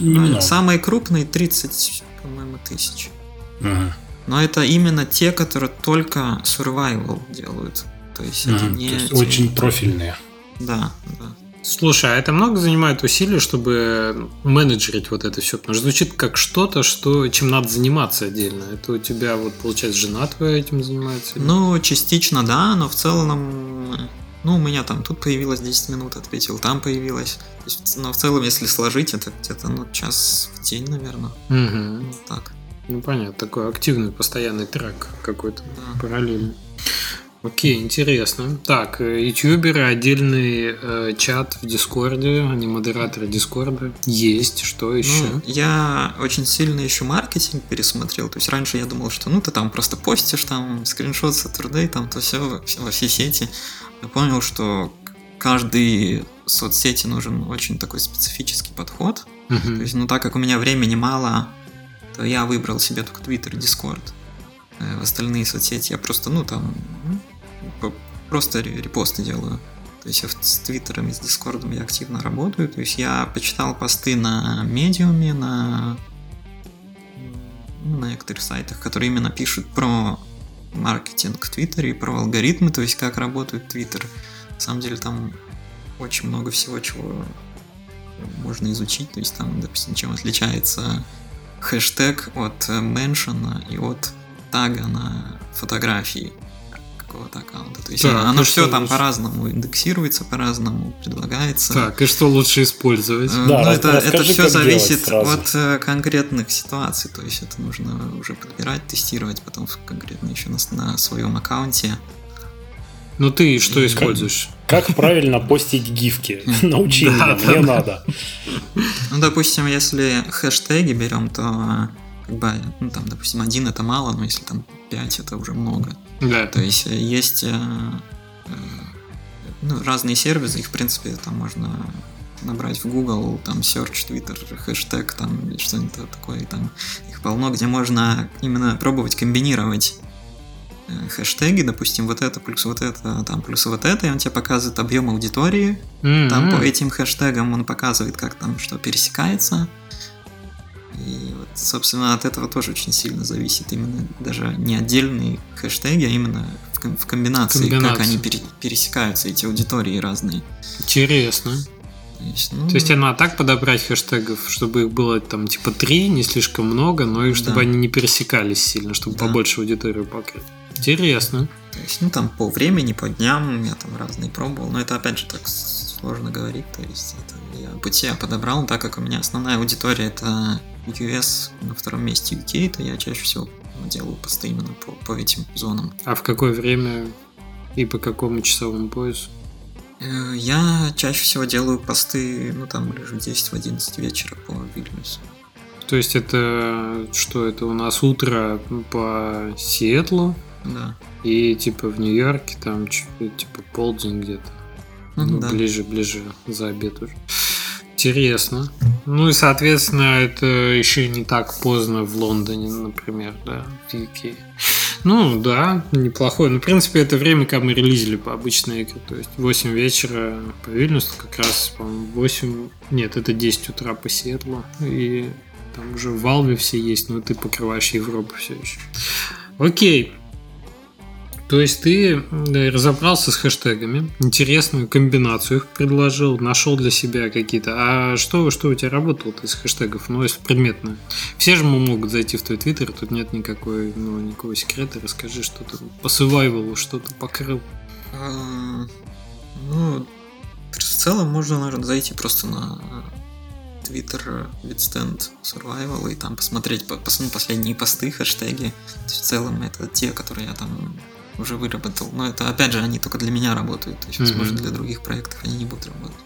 Немного. Самые крупные 30, по-моему, тысяч. Ага. Но это именно те, которые только survival делают. То есть mm, это не... То есть те, очень профильные. Да, да. Слушай, а это много занимает усилий, чтобы менеджерить вот это все? Потому что звучит как что-то, что, чем надо заниматься отдельно. Это у тебя, вот, получается, жена твоя этим занимается? Ну, частично, да, но в целом... Ну, у меня там тут появилось 10 минут, ответил, там появилось. То есть, но в целом, если сложить, это где-то, ну, час в день, наверное. Угу. Вот так. Ну, понятно, такой активный, постоянный трек какой-то да. параллельный. Окей, интересно. Так, э, ютуберы, отдельный э, чат в Дискорде, они модераторы Дискорда. Есть, что еще? Ну, я очень сильно еще маркетинг пересмотрел. То есть раньше я думал, что ну ты там просто постишь там скриншот с Saturday, там то все во все сети. Я понял, что каждой соцсети нужен очень такой специфический подход. Uh-huh. То есть, ну так как у меня времени мало, то я выбрал себе только Twitter Discord. Э, в остальные соцсети я просто, ну там, просто репосты делаю. То есть с Твиттером и с Дискордом я активно работаю. То есть я почитал посты на медиуме, на, на некоторых сайтах, которые именно пишут про маркетинг в Твиттере и про алгоритмы, то есть как работает Твиттер. На самом деле там очень много всего, чего можно изучить. То есть там, допустим, чем отличается хэштег от меншена и от тага на фотографии какого-то аккаунта. То есть так, оно все там по-разному индексируется, по-разному предлагается. Так, и что лучше использовать? Э, да, ну, это, это все зависит от э, конкретных ситуаций. То есть это нужно уже подбирать, тестировать потом конкретно еще на, на своем аккаунте. Ну ты что используешь? Как правильно постить гифки? Научи меня, мне надо. Ну, допустим, если хэштеги берем, то как бы, ну, там, допустим, один это мало, но если там пять, это уже много. Да. То есть э, есть э, э, ну, разные сервисы, их, в принципе, там можно набрать в Google, там, search, Twitter, хэштег, там, что-нибудь такое, там, их полно, где можно именно пробовать комбинировать хэштеги, допустим, вот это плюс вот это, там плюс вот это, и он тебе показывает объем аудитории. Mm-hmm. Там по этим хэштегам он показывает, как там что пересекается. И вот, собственно, от этого тоже очень сильно зависит именно даже не отдельные хэштеги, а именно в, ком- в комбинации, Комбинация. как они пере- пересекаются, эти аудитории разные. Интересно. То есть, ну... То есть она так подобрать хэштегов, чтобы их было там типа три, не слишком много, но и чтобы да. они не пересекались сильно, чтобы да. побольше аудиторию покрыть. Интересно. То есть, ну, там по времени, по дням я там разные пробовал, но это опять же так сложно говорить, то есть это я пути я подобрал, так как у меня основная аудитория это US, на втором месте UK, то я чаще всего делаю посты именно по, по этим зонам. А в какое время и по какому часовому поясу? Э, я чаще всего делаю посты, ну там в 10 в 11 вечера по Вильнюсу. То есть это что, это у нас утро по Сиэтлу? Да. И типа в Нью-Йорке там типа полдень где-то. Ну, да. Ближе, ближе за обед уже. Интересно. Ну и, соответственно, это еще не так поздно в Лондоне, например, да, в UK. Ну, да, неплохое. Ну, в принципе, это время, когда мы релизили по обычной игре. То есть 8 вечера по Вильнюсу, как раз, по-моему, 8... Нет, это 10 утра по Сиэтлу. И там уже в Valve все есть, но ты покрываешь Европу все еще. Окей. То есть ты разобрался с хэштегами, интересную комбинацию их предложил, нашел для себя какие-то. А что, что у тебя работало из хэштегов? Ну, если предметно. Все же могут зайти в твой твиттер, тут нет никакой, ну, никакого секрета. Расскажи, что ты по survival что-то покрыл. А, ну, в целом можно, наверное, зайти просто на Twitter Withstand Survival и там посмотреть по, ну, последние посты, хэштеги. В целом это те, которые я там уже выработал. Но это, опять же, они только для меня работают. То есть, возможно, mm-hmm. для других проектов они не будут работать.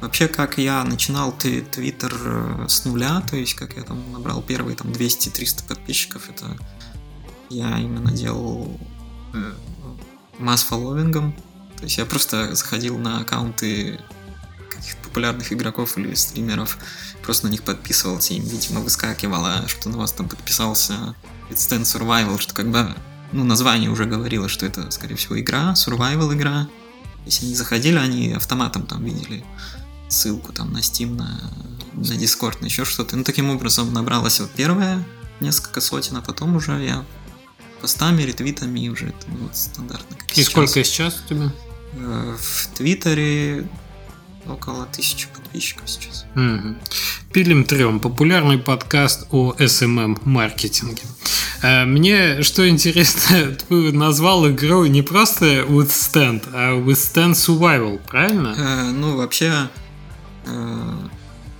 Вообще, как я начинал Твиттер э, с нуля, то есть, как я там набрал первые там 200-300 подписчиков, это я именно делал э, масс-фолловингом. То есть я просто заходил на аккаунты каких-то популярных игроков или стримеров, просто на них подписывался, им, видимо, выскакивало, что на вас там подписался It's Stand Survival, что как бы, ну, название уже говорило, что это, скорее всего, игра, survival игра. Если они заходили, они автоматом там видели ссылку там на Steam, на, на Discord, на еще что-то. Ну, таким образом набралась вот первая несколько сотен, а потом уже я постами, ретвитами уже это ну, вот стандартно. Как И сейчас. сколько сейчас у тебя? Э, в Твиттере около тысячи подписчиков сейчас. Угу. Пилим трем. Популярный подкаст о SMM маркетинге. Э, мне что интересно, ты назвал игру не просто Withstand, а Withstand Survival, правильно? Э, ну, вообще, э,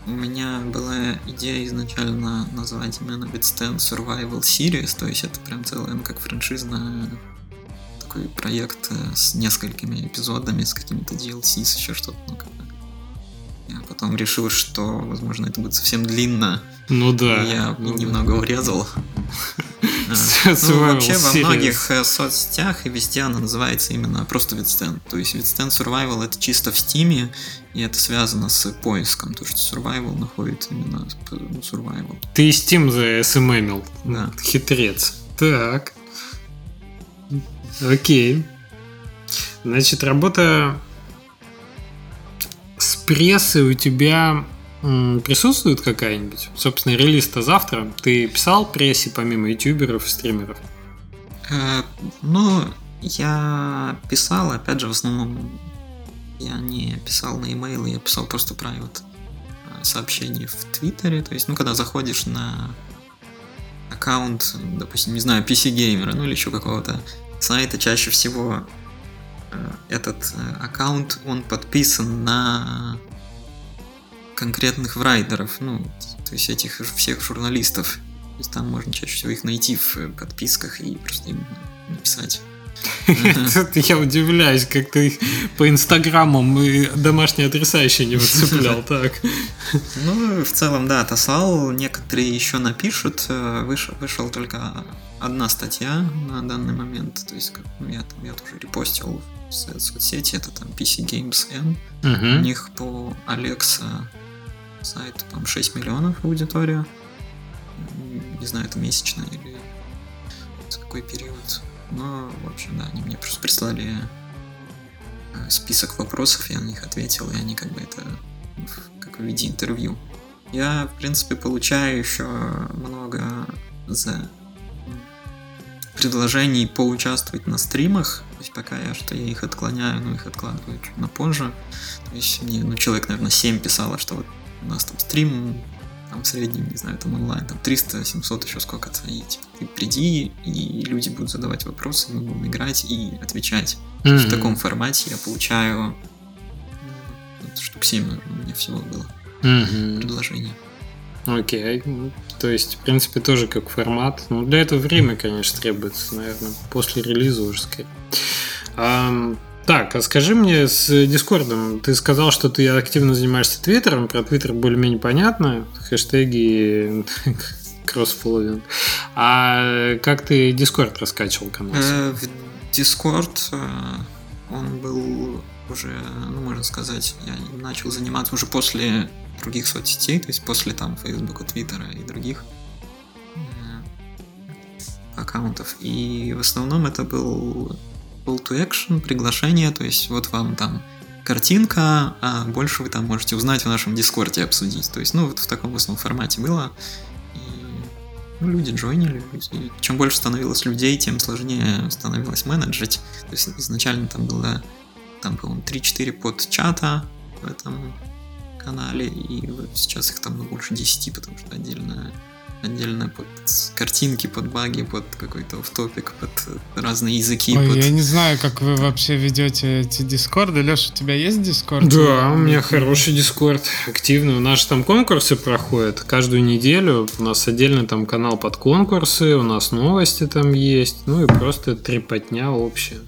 у меня была идея изначально назвать именно Withstand Survival Series, то есть это прям целая, ну, как франшизная такой проект с несколькими эпизодами, с какими-то DLC, еще что-то, ну, как. Я потом решил, что, возможно, это будет совсем длинно. Ну да. Я ну, немного урезал. Ну, вообще во многих э, соцсетях и везде она называется именно просто Withstand. То есть Withstand Survival это чисто в Steam, и это связано с поиском, то что Survival находит именно ну, Survival. Ты Steam за SMM, да. хитрец. Так. Окей. Значит, работа с прессой у тебя присутствует какая-нибудь? Собственно, релиз-то завтра. Ты писал прессе помимо ютуберов и стримеров? Э, ну, я писал, опять же, в основном я не писал на e-mail, я писал просто private э, сообщения в Твиттере. То есть, ну, когда заходишь на аккаунт, допустим, не знаю, PC Gamer, ну или еще какого-то сайта, чаще всего этот аккаунт, он подписан на конкретных врайдеров, ну, то есть этих всех журналистов. То есть там можно чаще всего их найти в э, подписках и просто им написать. Я удивляюсь, как ты по инстаграмам и домашние адреса еще не выцеплял, так. Ну, в целом, да, отослал. Некоторые еще напишут. Э, вышел, только одна статья на данный момент. То есть, я я тоже репостил соцсети, это там PC Games M. У них по Alexa сайт, по 6 миллионов аудитория. Не знаю, это месячно или какой период. Но, в общем, да, они мне просто прислали э, список вопросов, я на них ответил, и они как бы это как в виде интервью. Я, в принципе, получаю еще много за предложений поучаствовать на стримах. То есть пока я что я их отклоняю, но их откладываю чуть на позже. То есть мне, ну, человек, наверное, 7 писало, что вот у нас там стрим, там в среднем, не знаю, там онлайн, там 300, 700, еще сколько-то, и типа, ты приди, и люди будут задавать вопросы, мы будем играть и отвечать. Mm-hmm. В таком формате я получаю ну, штук 7 у меня всего было mm-hmm. предложений. Окей. Okay. То есть, в принципе, тоже как формат. Ну, для этого время, конечно, требуется, наверное, после релиза уже скорее. Um, так, а скажи мне с Дискордом, ты сказал, что ты активно занимаешься Твиттером, про Твиттер более-менее понятно, хэштеги, кроссфолловинг. А как ты Дискорд раскачивал канал? Э, Дискорд э, он был уже, ну, можно сказать, я начал заниматься уже после других соцсетей, то есть после там Фейсбука, Твиттера и других э, аккаунтов. И в основном это был call to action, приглашение, то есть вот вам там картинка, а больше вы там можете узнать в нашем дискорде обсудить. То есть, ну, вот в таком основном формате было. И ну, люди джойнили. И чем больше становилось людей, тем сложнее становилось менеджить. То есть изначально там было, там, по-моему, 3-4 под чата в этом канале, и вот сейчас их там больше 10, потому что отдельно отдельно под картинки, под баги, под какой-то офтопик, под разные языки. Ой, под... я не знаю, как вы вообще ведете эти дискорды. Леша, у тебя есть дискорд? Да, у меня хороший дискорд, активный. У нас там конкурсы проходят каждую неделю. У нас отдельно там канал под конкурсы, у нас новости там есть. Ну и просто трепотня общая.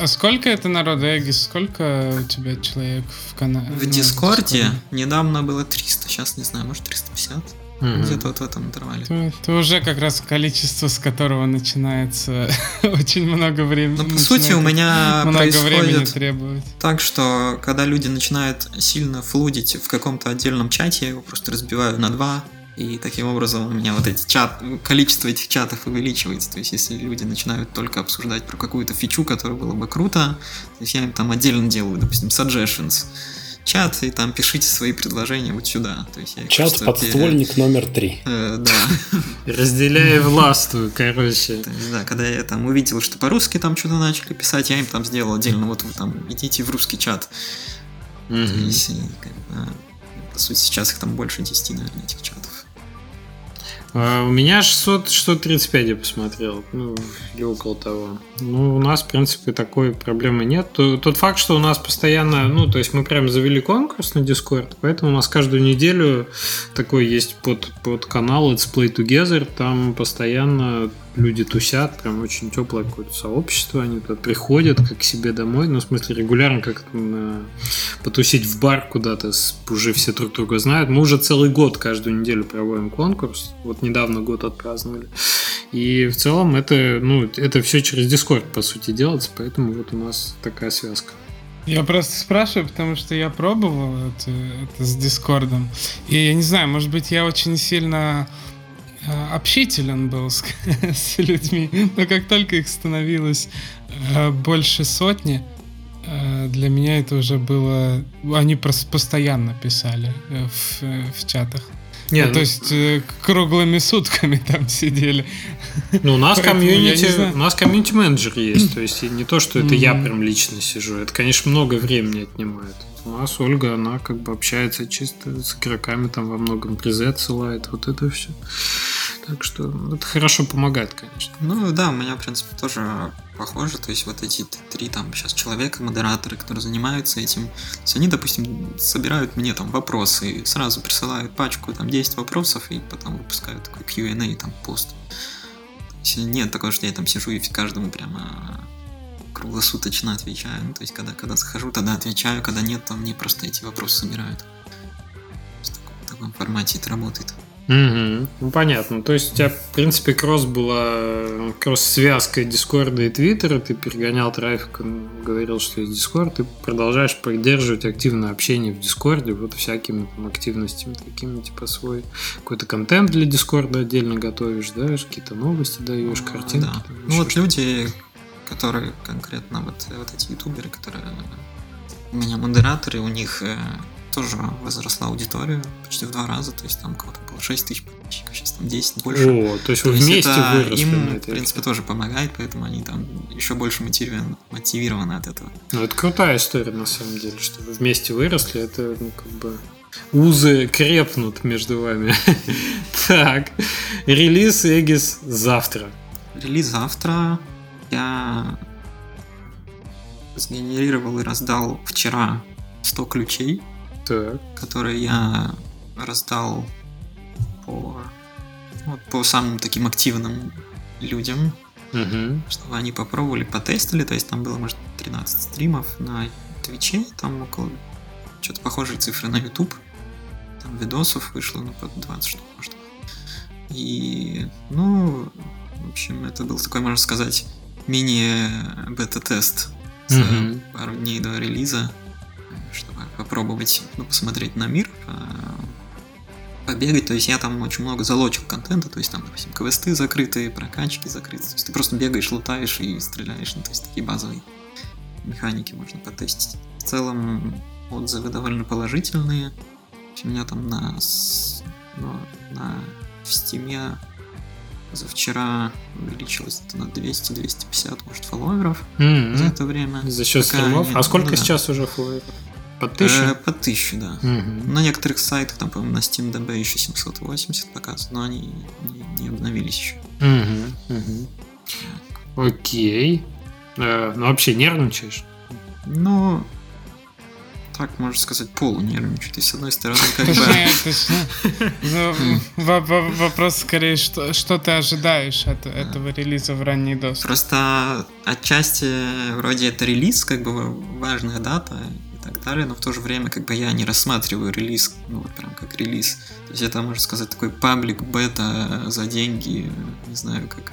А сколько это народу, Эгис? Сколько у тебя человек в канале? В Дискорде недавно было 300, сейчас не знаю, может 350. Угу. Где-то вот в этом интервале. Это, это уже как раз количество, с которого начинается очень много времени. Ну, по сути, у меня много времени требует. Так что, когда люди начинают сильно флудить в каком-то отдельном чате, я его просто разбиваю на два, и таким образом у меня вот эти чат, количество этих чатов увеличивается. То есть, если люди начинают только обсуждать про какую-то фичу, которая было бы круто, то есть я им там отдельно делаю, допустим, suggestions чат, и там пишите свои предложения вот сюда. То есть я чат подствольник пере... номер три. Э, да. Разделяя властвую, короче. Да, когда я там увидел, что по-русски там что-то начали писать, я им там сделал отдельно, вот вы там идите в русский чат. То есть, по сути, сейчас их там больше 10, наверное, этих чатов. А, у меня 600, 635 я посмотрел, ну, или около того. Ну, у нас, в принципе, такой проблемы нет. Тот факт, что у нас постоянно, ну, то есть мы прям завели конкурс на Discord, поэтому у нас каждую неделю такой есть под, под канал Let's Play Together, там постоянно люди тусят, прям очень теплое какое-то сообщество, они туда приходят как к себе домой, ну, в смысле, регулярно как на... потусить в бар куда-то, уже все друг друга знают. Мы уже целый год каждую неделю проводим конкурс, вот недавно год отпраздновали. И в целом это, ну, это все через Discord, по сути, делается, поэтому вот у нас такая связка. Я просто спрашиваю, потому что я пробовал это, это с Дискордом. И я не знаю, может быть, я очень сильно Э, общителен был с, с людьми, но как только их становилось э, больше сотни, э, для меня это уже было... Они просто постоянно писали в, в чатах. Нет, ну, ну, то есть э, круглыми сутками там сидели. Ну, у нас комьюнити, у нас комьюнити менеджер есть, то есть не то, что это я прям лично сижу, это, конечно, много времени отнимает. У нас Ольга, она как бы общается чисто с игроками, там во многом призы отсылает, вот это все. Так что это хорошо помогает, конечно. Ну да, у меня, в принципе, тоже похоже. То есть вот эти три там сейчас человека, модераторы, которые занимаются этим, то есть они, допустим, собирают мне там вопросы и сразу присылают пачку там 10 вопросов и потом выпускают такой Q&A там пост. Нет такого, что я там сижу и каждому прямо круглосуточно отвечаю. Ну, то есть когда, когда захожу, тогда отвечаю, когда нет, то мне просто эти вопросы собирают. В таком, в таком формате это работает. Угу. Ну, понятно. То есть у тебя, в принципе, кросс была кросс-связка Дискорда и Твиттера, ты перегонял трафик, говорил, что есть Дискорд, ты продолжаешь поддерживать активное общение в Дискорде, вот всякими там активностями такими, типа свой какой-то контент для Дискорда отдельно готовишь, да, какие-то новости даешь, картинки. Да. Там, ну вот люди, которые конкретно, вот, вот эти ютуберы, которые у меня модераторы, у них э, тоже возросла аудитория почти в два раза, то есть там кого-то было 6 тысяч подписчиков, сейчас там 10, больше. О, то есть вы вместе это выросли им, в принципе, тоже помогает, поэтому они там еще больше мотивированы, мотивированы от этого. Ну, это крутая история, на самом деле, что вы вместе выросли, это, ну, как бы, узы крепнут между вами. так, релиз Эгис завтра. Релиз завтра. Я сгенерировал и раздал вчера 100 ключей так. которые я раздал по, вот, по самым таким активным людям, угу. чтобы они попробовали, потестили. То есть там было, может, 13 стримов на Твиче, там около что-то похожие цифры на YouTube. Там видосов вышло, ну, под 20 штук, может. И, ну, в общем, это был такой, можно сказать, мини-бета-тест за угу. пару дней до релиза чтобы попробовать ну, посмотреть на мир, а, побегать. То есть я там очень много залочил контента, то есть там, допустим, квесты закрытые, прокачки закрытые. То есть ты просто бегаешь, лутаешь и стреляешь. Ну, то есть такие базовые механики можно потестить. В целом отзывы довольно положительные. У меня там на, ну, на в стиме за вчера увеличилось это на 200-250, может, фолловеров mm-hmm. за это время. За счет Пока стримов? Они, а сколько ну, сейчас да. уже фолловеров? По тысячу? Э, по тысячу, да. Угу. На некоторых сайтах, там, по-моему, на SteamDB еще 780 показывают, но они не, не обновились еще. Угу, угу. Окей. Э, ну, вообще нервничаешь? Ну, так, можно сказать, полунервничаю. То есть, с одной стороны, как бы... Ну, вопрос скорее, что, что ты ожидаешь от этого релиза в ранний доступ? Просто отчасти вроде это релиз, как бы важная дата так далее, но в то же время как бы я не рассматриваю релиз, ну вот прям как релиз. То есть это, можно сказать, такой паблик бета за деньги, не знаю, как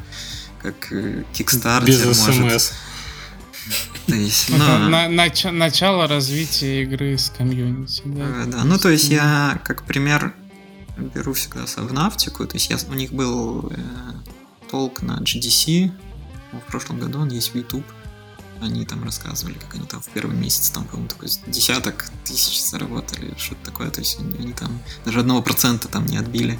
как Kickstarter Без может. То есть, ну, на, нач, начало развития игры с комьюнити. Да, э, да. ну то есть я как пример беру всегда Савнавтику, то есть я, у них был э, толк на GDC, в прошлом году он есть в YouTube, они там рассказывали, как они там в первый месяц там, по-моему, такой десяток тысяч заработали, что-то такое, то есть они, они там даже одного процента там не отбили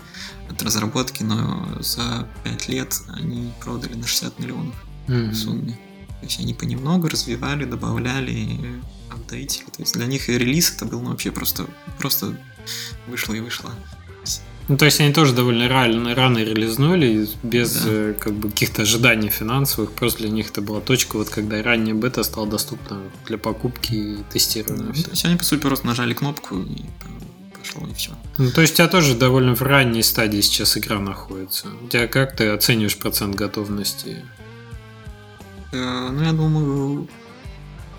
от разработки, но за пять лет они продали на 60 миллионов mm-hmm. в сумме. То есть они понемногу развивали, добавляли, апдейтили. То есть для них релиз это был ну, вообще просто, просто вышло и вышло. Ну, то есть они тоже довольно рано, рано релизнули, без да. э, как бы каких-то ожиданий финансовых. Просто для них это была точка, вот когда ранняя бета стала доступна для покупки и тестирования. Да, то есть они, по сути, просто нажали кнопку и пошло, и все. Ну, то есть у тебя тоже довольно в ранней стадии сейчас игра находится. У тебя как ты оцениваешь процент готовности Э, ну, я думаю,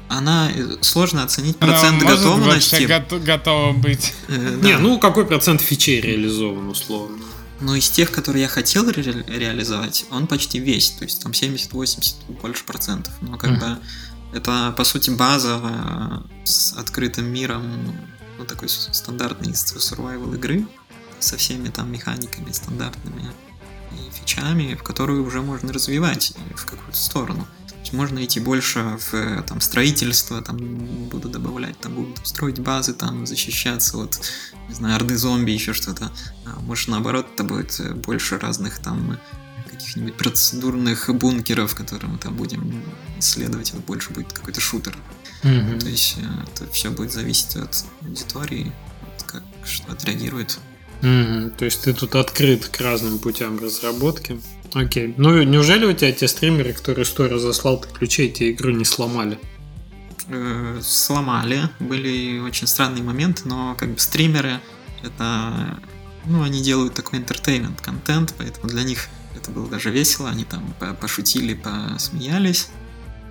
она э, сложно оценить процент она готовности. Может го- готова быть. Э, да. Не, ну какой процент фичей реализован условно? Ну, из тех, которые я хотел ре- реализовать, он почти весь, то есть там 70-80 больше процентов. Но как mm. бы это, по сути, базовая с открытым миром, ну, такой стандартный survival игры со всеми там механиками стандартными и фичами, в которую уже можно развивать в какую-то сторону можно идти больше в там, строительство, там буду добавлять, там будут строить базы, там защищаться от, не знаю, орды зомби, еще что-то. А может, наоборот, это будет больше разных там каких-нибудь процедурных бункеров, которые мы там будем исследовать, это больше будет какой-то шутер. Mm-hmm. То есть э, это все будет зависеть от аудитории, от как что отреагирует. Mm-hmm. То есть ты тут открыт к разным путям разработки. Окей. Ну, неужели у тебя те стримеры, которые сто разослал ты ключей, эти игру не сломали? Э, сломали. Были очень странные моменты, но как бы стримеры это... Ну, они делают такой entertainment контент, поэтому для них это было даже весело. Они там пошутили, посмеялись.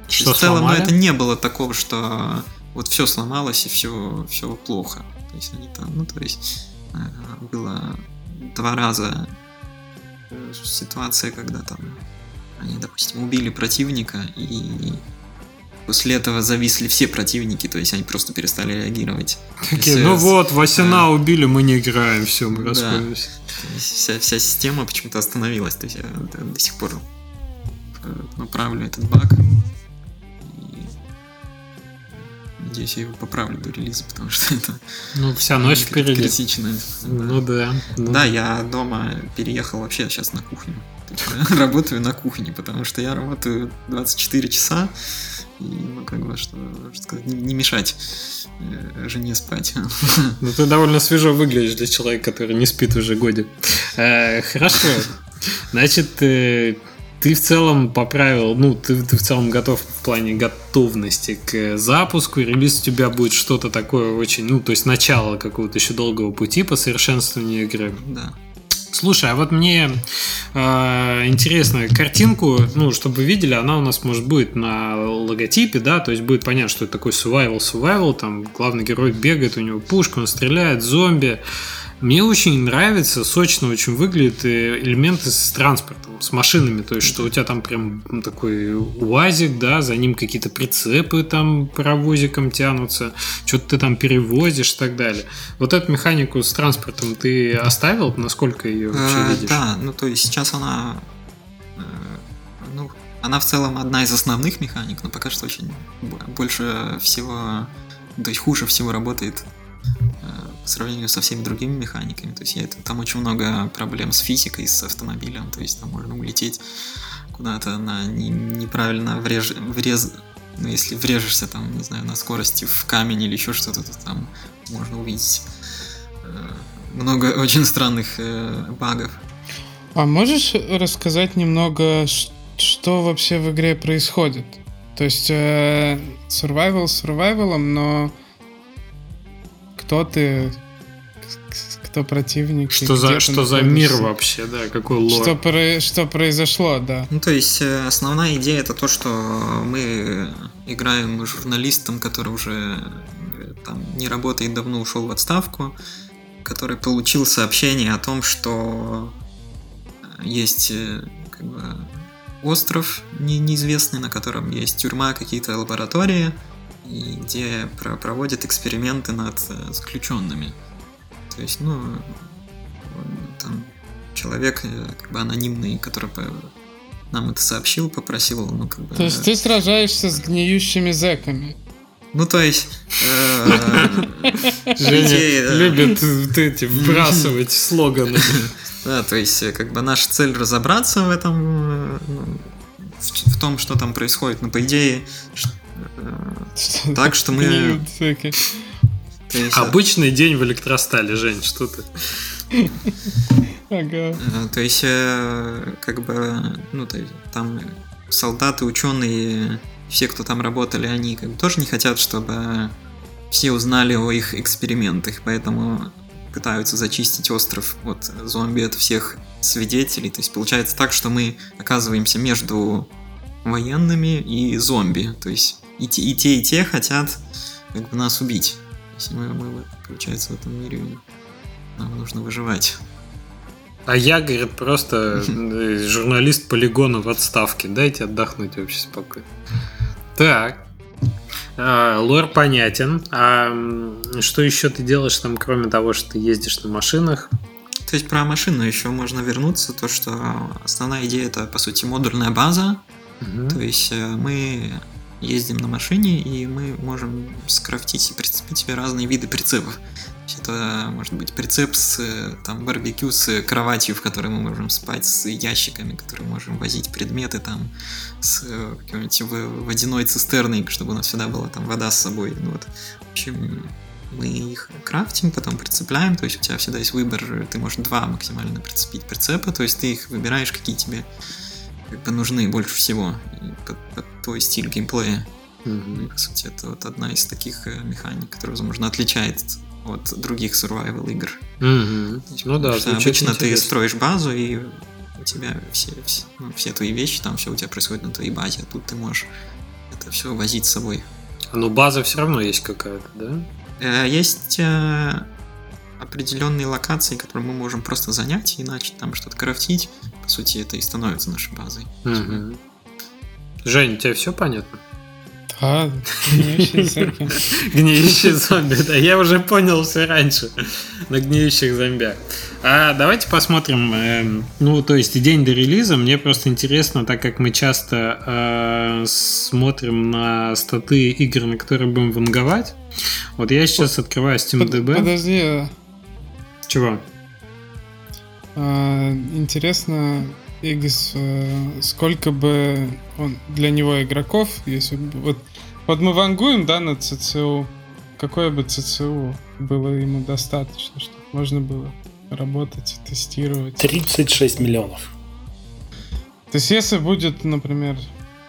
Что в целом, сломали? это не было такого, что вот все сломалось и все, все плохо. То есть они там, ну, то есть э, было два раза ситуация, когда там они, допустим, убили противника, и после этого зависли все противники, то есть они просто перестали реагировать. Такие, ну вот, Васина а, убили, мы не играем, все, мы расходимся. Да, вся, вся система почему-то остановилась, то есть я до, до сих пор э, направлю этот баг. Надеюсь, я его поправлю до релиза, потому что это... Ну, вся ночь впереди. Критично. Ну да. Ну. Да, я дома переехал вообще сейчас на кухню. Работаю на кухне, потому что я работаю 24 часа, и, ну, как бы, что, что сказать, не, не мешать э, жене спать. Ну, ты довольно свежо выглядишь для человека, который не спит уже годик. Э, хорошо. Значит, э, ты в целом поправил, ну, ты, ты в целом готов в плане готовности к запуску, релиз у тебя будет что-то такое очень, ну, то есть начало какого-то еще долгого пути по совершенствованию игры. Да. Слушай, а вот мне э, интересно, картинку, ну, чтобы вы видели, она у нас, может, будет на логотипе, да, то есть будет понятно, что это такой survival, survival, там главный герой бегает, у него пушка, он стреляет, зомби, мне очень нравится, сочно очень выглядит э, элементы с транспортом, с машинами. То есть, что у тебя там прям такой УАЗик, да, за ним какие-то прицепы там паровозиком тянутся, что-то ты там перевозишь и так далее. Вот эту механику с транспортом ты оставил? Насколько ее вообще э, видишь? Да, ну то есть сейчас она э, ну, она в целом одна из основных механик, но пока что очень больше всего, то есть хуже всего работает по сравнению со всеми другими механиками. То есть я, там очень много проблем с физикой, с автомобилем. То есть там можно улететь куда-то на не, неправильно вреж, врез, ну, если врежешься там, не знаю, на скорости в камень или еще что-то, то там можно увидеть э, много очень странных э, багов. А можешь рассказать немного, что вообще в игре происходит? То есть э, survival survival, но кто ты, кто противник. Что за, что за мир вообще, да, какой лор. Что, про, что произошло, да. Ну, то есть, э, основная идея это то, что мы играем журналистом, который уже э, там не работает давно, ушел в отставку, который получил сообщение о том, что есть э, как бы, остров не, неизвестный, на котором есть тюрьма, какие-то лаборатории, и где про проводят эксперименты над заключенными. То есть, ну, там человек э, как бы анонимный, который нам это сообщил, попросил, ну, как бы... То есть ты сражаешься с гниющими зэками? Ну, то есть... Э, Женя любит эти вбрасывать слоганы. Да, то есть, э, как бы наша цель разобраться в этом, ну, в том, что там происходит. Но, по идее, так что мы... Обычный день в электростале, Жень, что ты? Ага. Э, то есть, э, как бы, ну, то есть, там солдаты, ученые, все, кто там работали, они как бы тоже не хотят, чтобы все узнали о их экспериментах, поэтому пытаются зачистить остров от зомби, от всех свидетелей. То есть получается так, что мы оказываемся между военными и зомби. То есть и те, и те, и те хотят как бы нас убить. Если мы, мы, получается, в этом мире нам нужно выживать. А я, говорит, просто э, журналист полигона в отставке. Дайте отдохнуть вообще спокойно. Так. А, лор понятен. А что еще ты делаешь там, кроме того, что ты ездишь на машинах? То есть про машину еще можно вернуться. То, что основная идея это, по сути, модульная база. Угу. То есть э, мы ездим на машине, и мы можем скрафтить и прицепить себе разные виды прицепов. Это может быть прицеп с там барбекю с кроватью, в которой мы можем спать, с ящиками, которые можем возить предметы там, с какой-нибудь водяной цистерной, чтобы у нас всегда была там вода с собой. Ну, вот. В общем, мы их крафтим, потом прицепляем, то есть у тебя всегда есть выбор, ты можешь два максимально прицепить прицепа, то есть ты их выбираешь, какие тебе как бы нужны больше всего под твой стиль геймплея. Mm-hmm. И, по сути, это вот одна из таких э, механик, которая, возможно, отличает от других survival игр. Mm-hmm. Ну да, что обычно интересно. ты строишь базу, и у тебя все, все, ну, все твои вещи, там все у тебя происходит на твоей базе, а тут ты можешь это все возить с собой. А ну база все равно есть какая-то, да? Э, есть э, определенные локации, которые мы можем просто занять и начать там что-то крафтить. По сути, это и становится нашей базой. Угу. Жень, тебе все понятно? Да, гниющие зомби. Гниющие зомби, да, я уже понял все раньше на гниющих зомбях. А давайте посмотрим, э, ну, то есть день до релиза, мне просто интересно, так как мы часто э, смотрим на статы игр, на которые будем ванговать. Вот я сейчас открываю SteamDB. Подожди, чего? А, интересно, Игис, э, сколько бы он для него игроков, если бы... Вот, вот мы вангуем, да, на ЦЦУ. Какое бы ЦЦУ было ему достаточно, чтобы можно было работать, тестировать? 36 миллионов. То есть если будет, например,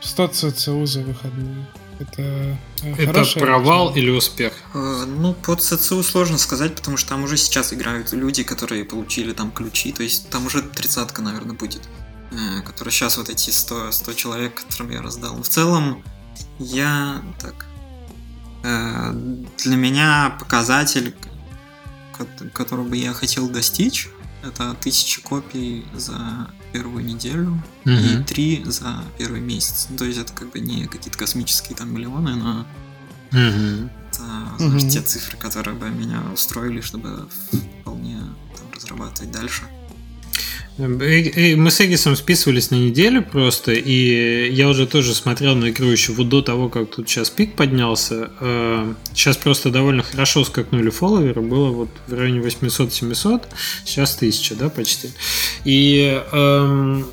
100 ЦЦУ за выходные, это, э, это провал или успех? Э, ну, под ЦЦУ сложно сказать, потому что там уже сейчас играют люди, которые получили там ключи, то есть там уже тридцатка, наверное, будет, которые сейчас вот эти 100, 100 человек, которым я раздал. Но в целом, я так... Для меня показатель, которого бы я хотел достичь, это тысячи копий за первую неделю угу. и три за первый месяц. То есть это как бы не какие-то космические там миллионы, но угу. это знаешь, угу. те цифры, которые бы меня устроили, чтобы вполне там, разрабатывать дальше. Мы с Эгисом списывались на неделю просто, и я уже тоже смотрел на игру еще вот до того, как тут сейчас пик поднялся. Сейчас э, просто довольно хорошо скакнули фолловеры, было вот в районе 800-700, сейчас 1000, да, почти. И эм,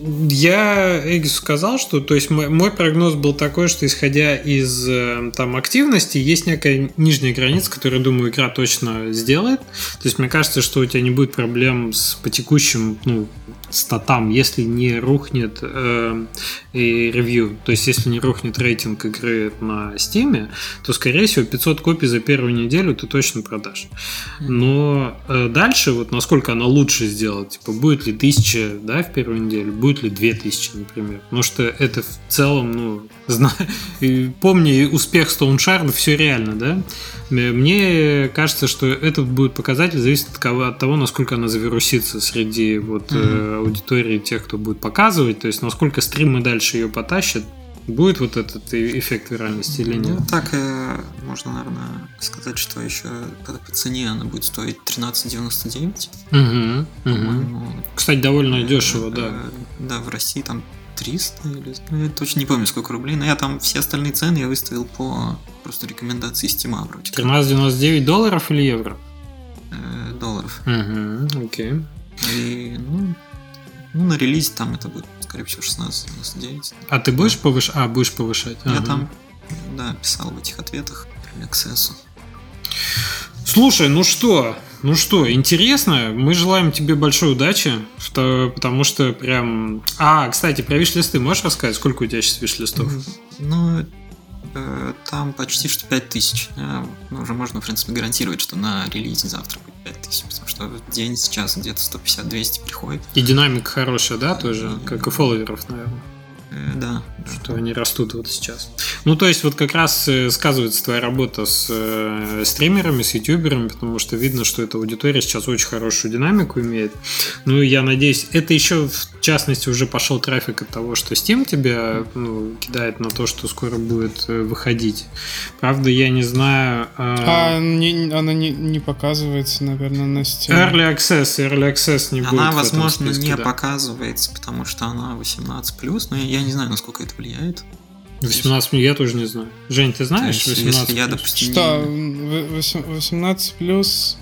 я Эгису сказал, что то есть мой, мой прогноз был такой, что исходя из э, там активности, есть некая нижняя граница, которую, думаю, игра точно сделает. То есть мне кажется, что у тебя не будет проблем с по текущим ну, статам, если не рухнет э, и ревью, то есть если не рухнет рейтинг игры на Steam, то, скорее всего, 500 копий за первую неделю ты точно продашь. Но э, дальше, вот насколько она лучше сделать, типа, будет ли 1000 да, в первую неделю, будет ли 2000, например. Потому что это в целом, ну, знаю, помни успех Stone Shard, все реально, да? Мне кажется, что этот будет показатель зависит от, кого, от того, насколько она завирусится среди вот mm-hmm. Аудитории тех, кто будет показывать, то есть насколько стримы дальше ее потащат, будет вот этот эффект виральности или нет? Ну, так э, можно, наверное, сказать, что еще по, цене она будет стоить 13,99. Угу, угу. Кстати, довольно э, дешево, да. Э, да, в России там 300 или... Ну, я точно не помню, сколько рублей, но я там все остальные цены я выставил по просто рекомендации Steam вроде. 13,99 долларов или евро? Э, долларов. Угу, окей. И, ну, ну, на релизе там это будет, скорее всего, 16,99. А ты будешь повышать? А, будешь повышать. Я ага. там, да, писал в этих ответах Access. Слушай, ну что, ну что, интересно. Мы желаем тебе большой удачи, потому что прям... А, кстати, про виш-листы можешь рассказать? Сколько у тебя сейчас виш-листов? Ну, э, там почти что 5000. Э, ну, уже можно, в принципе, гарантировать, что на релизе завтра будет 5000, потому что в день сейчас где-то 150-200 приходит. И динамика хорошая, да, тоже? Как и фолловеров, наверное. Э, да. Что они растут вот сейчас. Ну, то есть, вот как раз э, сказывается твоя работа с э, стримерами, с ютуберами, потому что видно, что эта аудитория сейчас очень хорошую динамику имеет. Ну, я надеюсь, это еще, в частности, уже пошел трафик от того, что Steam тебя ну, кидает на то, что скоро будет э, выходить. Правда, я не знаю... Э... А не, она не, не показывается, наверное, на Steam. Early Access, Early Access не она, будет Она, возможно, списке, не да. показывается, потому что она 18+, но я я не знаю, насколько это влияет. 18 я тоже не знаю. Жень, ты знаешь? есть, 18 если я, допустим, Что, 18 плюс...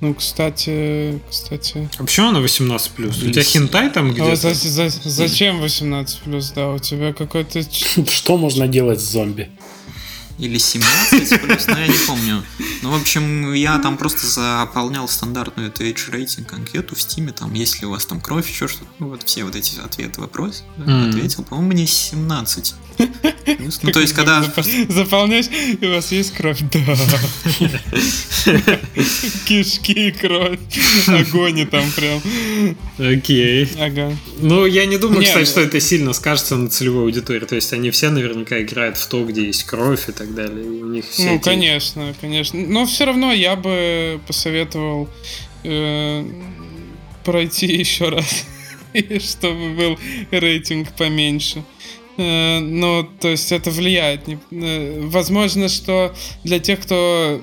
Ну, кстати, кстати... А почему она 18 плюс? У тебя хентай там где-то? А за, за, зачем 18 плюс? Да, у тебя какой-то... Что можно делать с зомби? Или 17 плюс, но я не помню. Ну, в общем, я там просто заполнял стандартную эту age рейтинг анкету в стиме, там, есть ли у вас там кровь, еще что-то. Ну, вот все вот эти ответы, вопрос mm. ответил. По-моему, мне 17. Ну, то есть, когда... Заполняешь, и у вас есть кровь? Да. Кишки, кровь. Огонь там прям. Окей. Ага. Ну, я не думаю, кстати, что это сильно скажется на целевой аудитории. То есть, они все наверняка играют в то, где есть кровь и так далее. И у них все ну, конечно, конечно. Но все равно я бы посоветовал э, пройти еще раз, чтобы был рейтинг поменьше. Э, ну, то есть это влияет. Э, возможно, что для тех, кто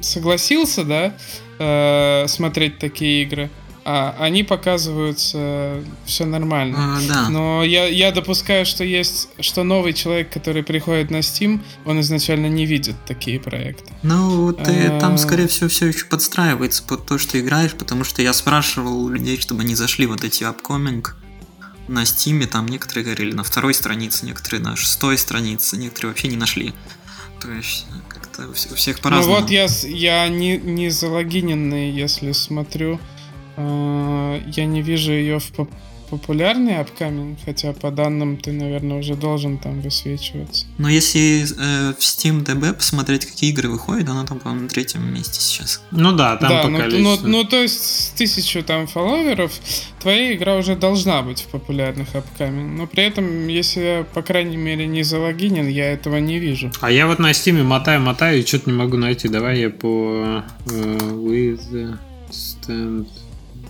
согласился, да, э, смотреть такие игры, а они показываются все нормально. А, да. Но я, я допускаю, что есть, что новый человек, который приходит на Steam, он изначально не видит такие проекты. Ну, ты а... там, скорее всего, все еще подстраивается под то, что играешь, потому что я спрашивал у людей, чтобы они зашли вот эти upcoming на Стиме, там некоторые говорили на второй странице, некоторые на шестой странице, некоторые вообще не нашли. То есть как-то у всех по-разному. Ну вот я, я не, не залогиненный, если смотрю. Э, я не вижу ее в популярный апкаминг, хотя по данным ты, наверное, уже должен там высвечиваться. Но если э, в Steam DB посмотреть, какие игры выходят, она там, по-моему, на третьем месте сейчас. Ну да, там да, по ну, количеству. Ну, ну, то есть с тысячу там фолловеров твоя игра уже должна быть в популярных апкаминг. Но при этом, если я, по крайней мере, не залогинен, я этого не вижу. А я вот на Steam мотаю, мотаю и что-то не могу найти. Давай я по uh, with stand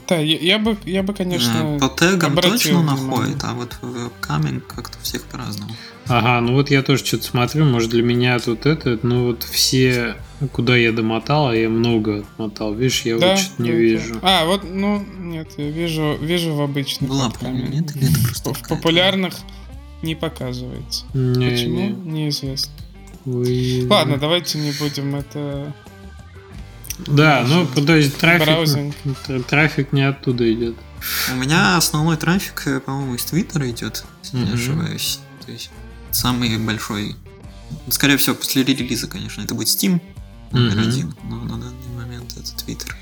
да, я, я бы, я бы, конечно, По тегам точно внимание. находит, а вот в камень как-то всех по-разному. Ага, ну вот я тоже что-то смотрю, может для меня тут это, ну вот все, куда я домотал, а я много отмотал, видишь, я да, вот что-то не да, вижу. Да. А, вот, ну, нет, я вижу, вижу в обычных. Была, нет, или это просто В популярных не показывается. Не, Почему? Не. Неизвестно. Ой, Ладно, давайте не будем это да, ну, то есть трафик, трафик не оттуда идет. У меня основной трафик, э, по-моему, из Твиттера идет, если не ошибаюсь. То есть самый большой. Скорее всего, после релиза, конечно, это будет Steam номер один, но на данный момент это Twitter.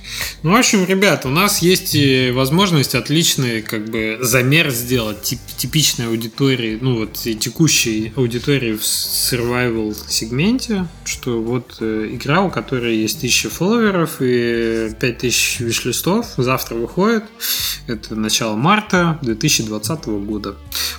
Ну, в общем, ребят, у нас есть возможность отличный как бы замер сделать тип, типичной аудитории, ну вот текущей аудитории в survival сегменте, что вот э, игра, у которой есть 1000 фолловеров и 5000 виш-листов, завтра выходит. Это начало марта 2020 года.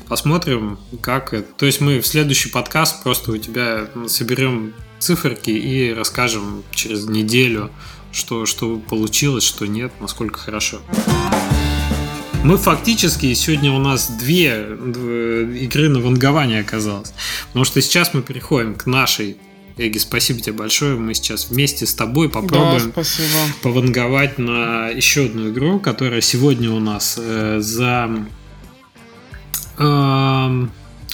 Посмотрим, как это. То есть мы в следующий подкаст просто у тебя соберем циферки и расскажем через неделю, что, что получилось, что нет, насколько хорошо. Мы фактически, сегодня у нас две, игры на вангование оказалось. Потому что сейчас мы переходим к нашей Эги, спасибо тебе большое. Мы сейчас вместе с тобой попробуем да, пованговать на еще одну игру, которая сегодня у нас э, за э,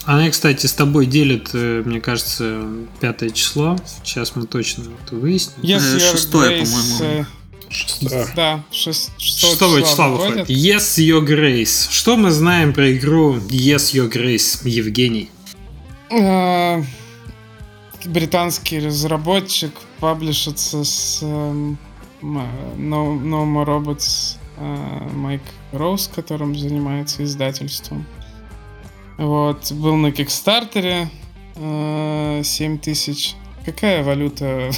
она, кстати, с тобой делит, э, мне кажется, пятое число. Сейчас мы точно это выясним. Yes, э, шестое, по-моему. Шестое. Да, шест, 6 числа, числа выходит. Yes, Your Grace. Что мы знаем про игру Yes, Your Grace, Евгений? Британский разработчик паблишится с uh, No, no More Robots uh, Майк Роуз, которым занимается издательством. Вот, был на Кикстартере. 7 тысяч. Какая валюта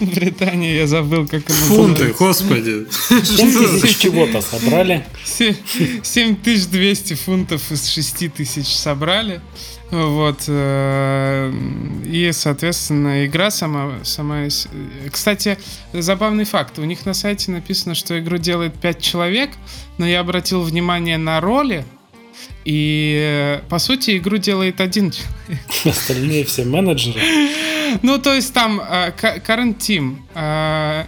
в Британии? Я забыл, как она Фунты, господи. 7 тысяч чего-то собрали. 7200 фунтов из 6 тысяч собрали. Вот. Э, и, соответственно, игра сама, сама... Кстати, забавный факт. У них на сайте написано, что игру делает 5 человек, но я обратил внимание на роли, и, по сути, игру делает один человек. Остальные все менеджеры. Ну, то есть там uh, current team. Uh,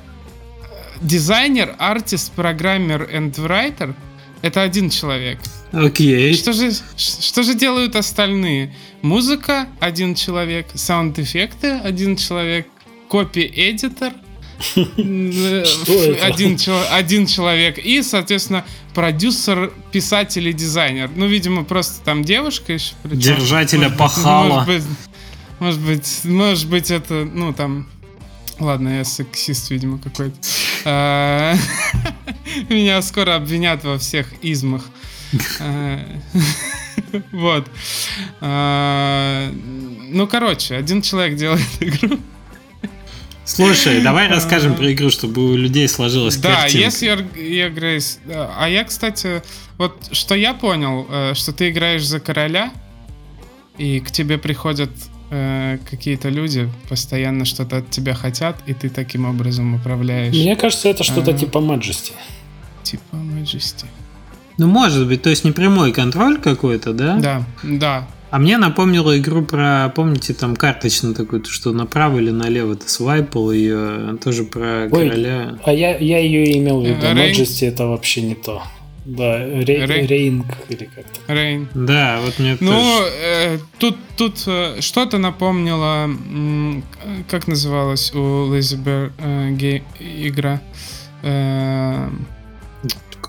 дизайнер, артист, программер and writer — это один человек. Окей. Okay. Что же, что же делают остальные? Музыка — один человек, саунд-эффекты — один человек, копи-эдитор — один, один человек. И, соответственно, продюсер, писатель и дизайнер. Ну, видимо, просто там девушка еще. Держателя пахала. Может быть, может быть, может быть, это, ну, там... Ладно, я сексист, видимо, какой-то. А, меня скоро обвинят во всех измах. А, вот. А, ну, короче, один человек делает игру. Слушай, давай расскажем про игру, чтобы у людей сложилось Да, если я Грейс. А я, кстати, вот что я понял, э, что ты играешь за короля, и к тебе приходят э, какие-то люди, постоянно что-то от тебя хотят, и ты таким образом управляешь. Мне кажется, это что-то а, типа Majesty. Типа Majesty. Ну, может быть, то есть не прямой контроль какой-то, да? Да, да. А мне напомнило игру про, помните, там карточную такую, что направо или налево ты свайпал ее, тоже про Ой, короля. А я, я ее имел в виду, Рейн... Majesty это вообще не то. Да, Рей... Рейнг или как-то. Рейн. Да, вот мне Ну, тоже... э, тут, тут э, что-то напомнило, м, как называлась у Bear э, игра? Э,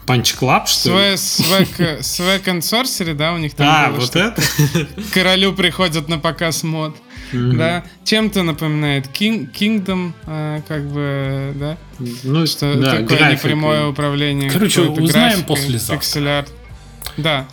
Punch Club, что ли? Swag, Swag and Sorcery, да, у них там А, было, вот это? Королю приходят на показ мод. Mm-hmm. Да, чем-то напоминает King, Kingdom, э, как бы, да, ну, что да, такое непрямое управление. Короче, узнаем после завтра. Да,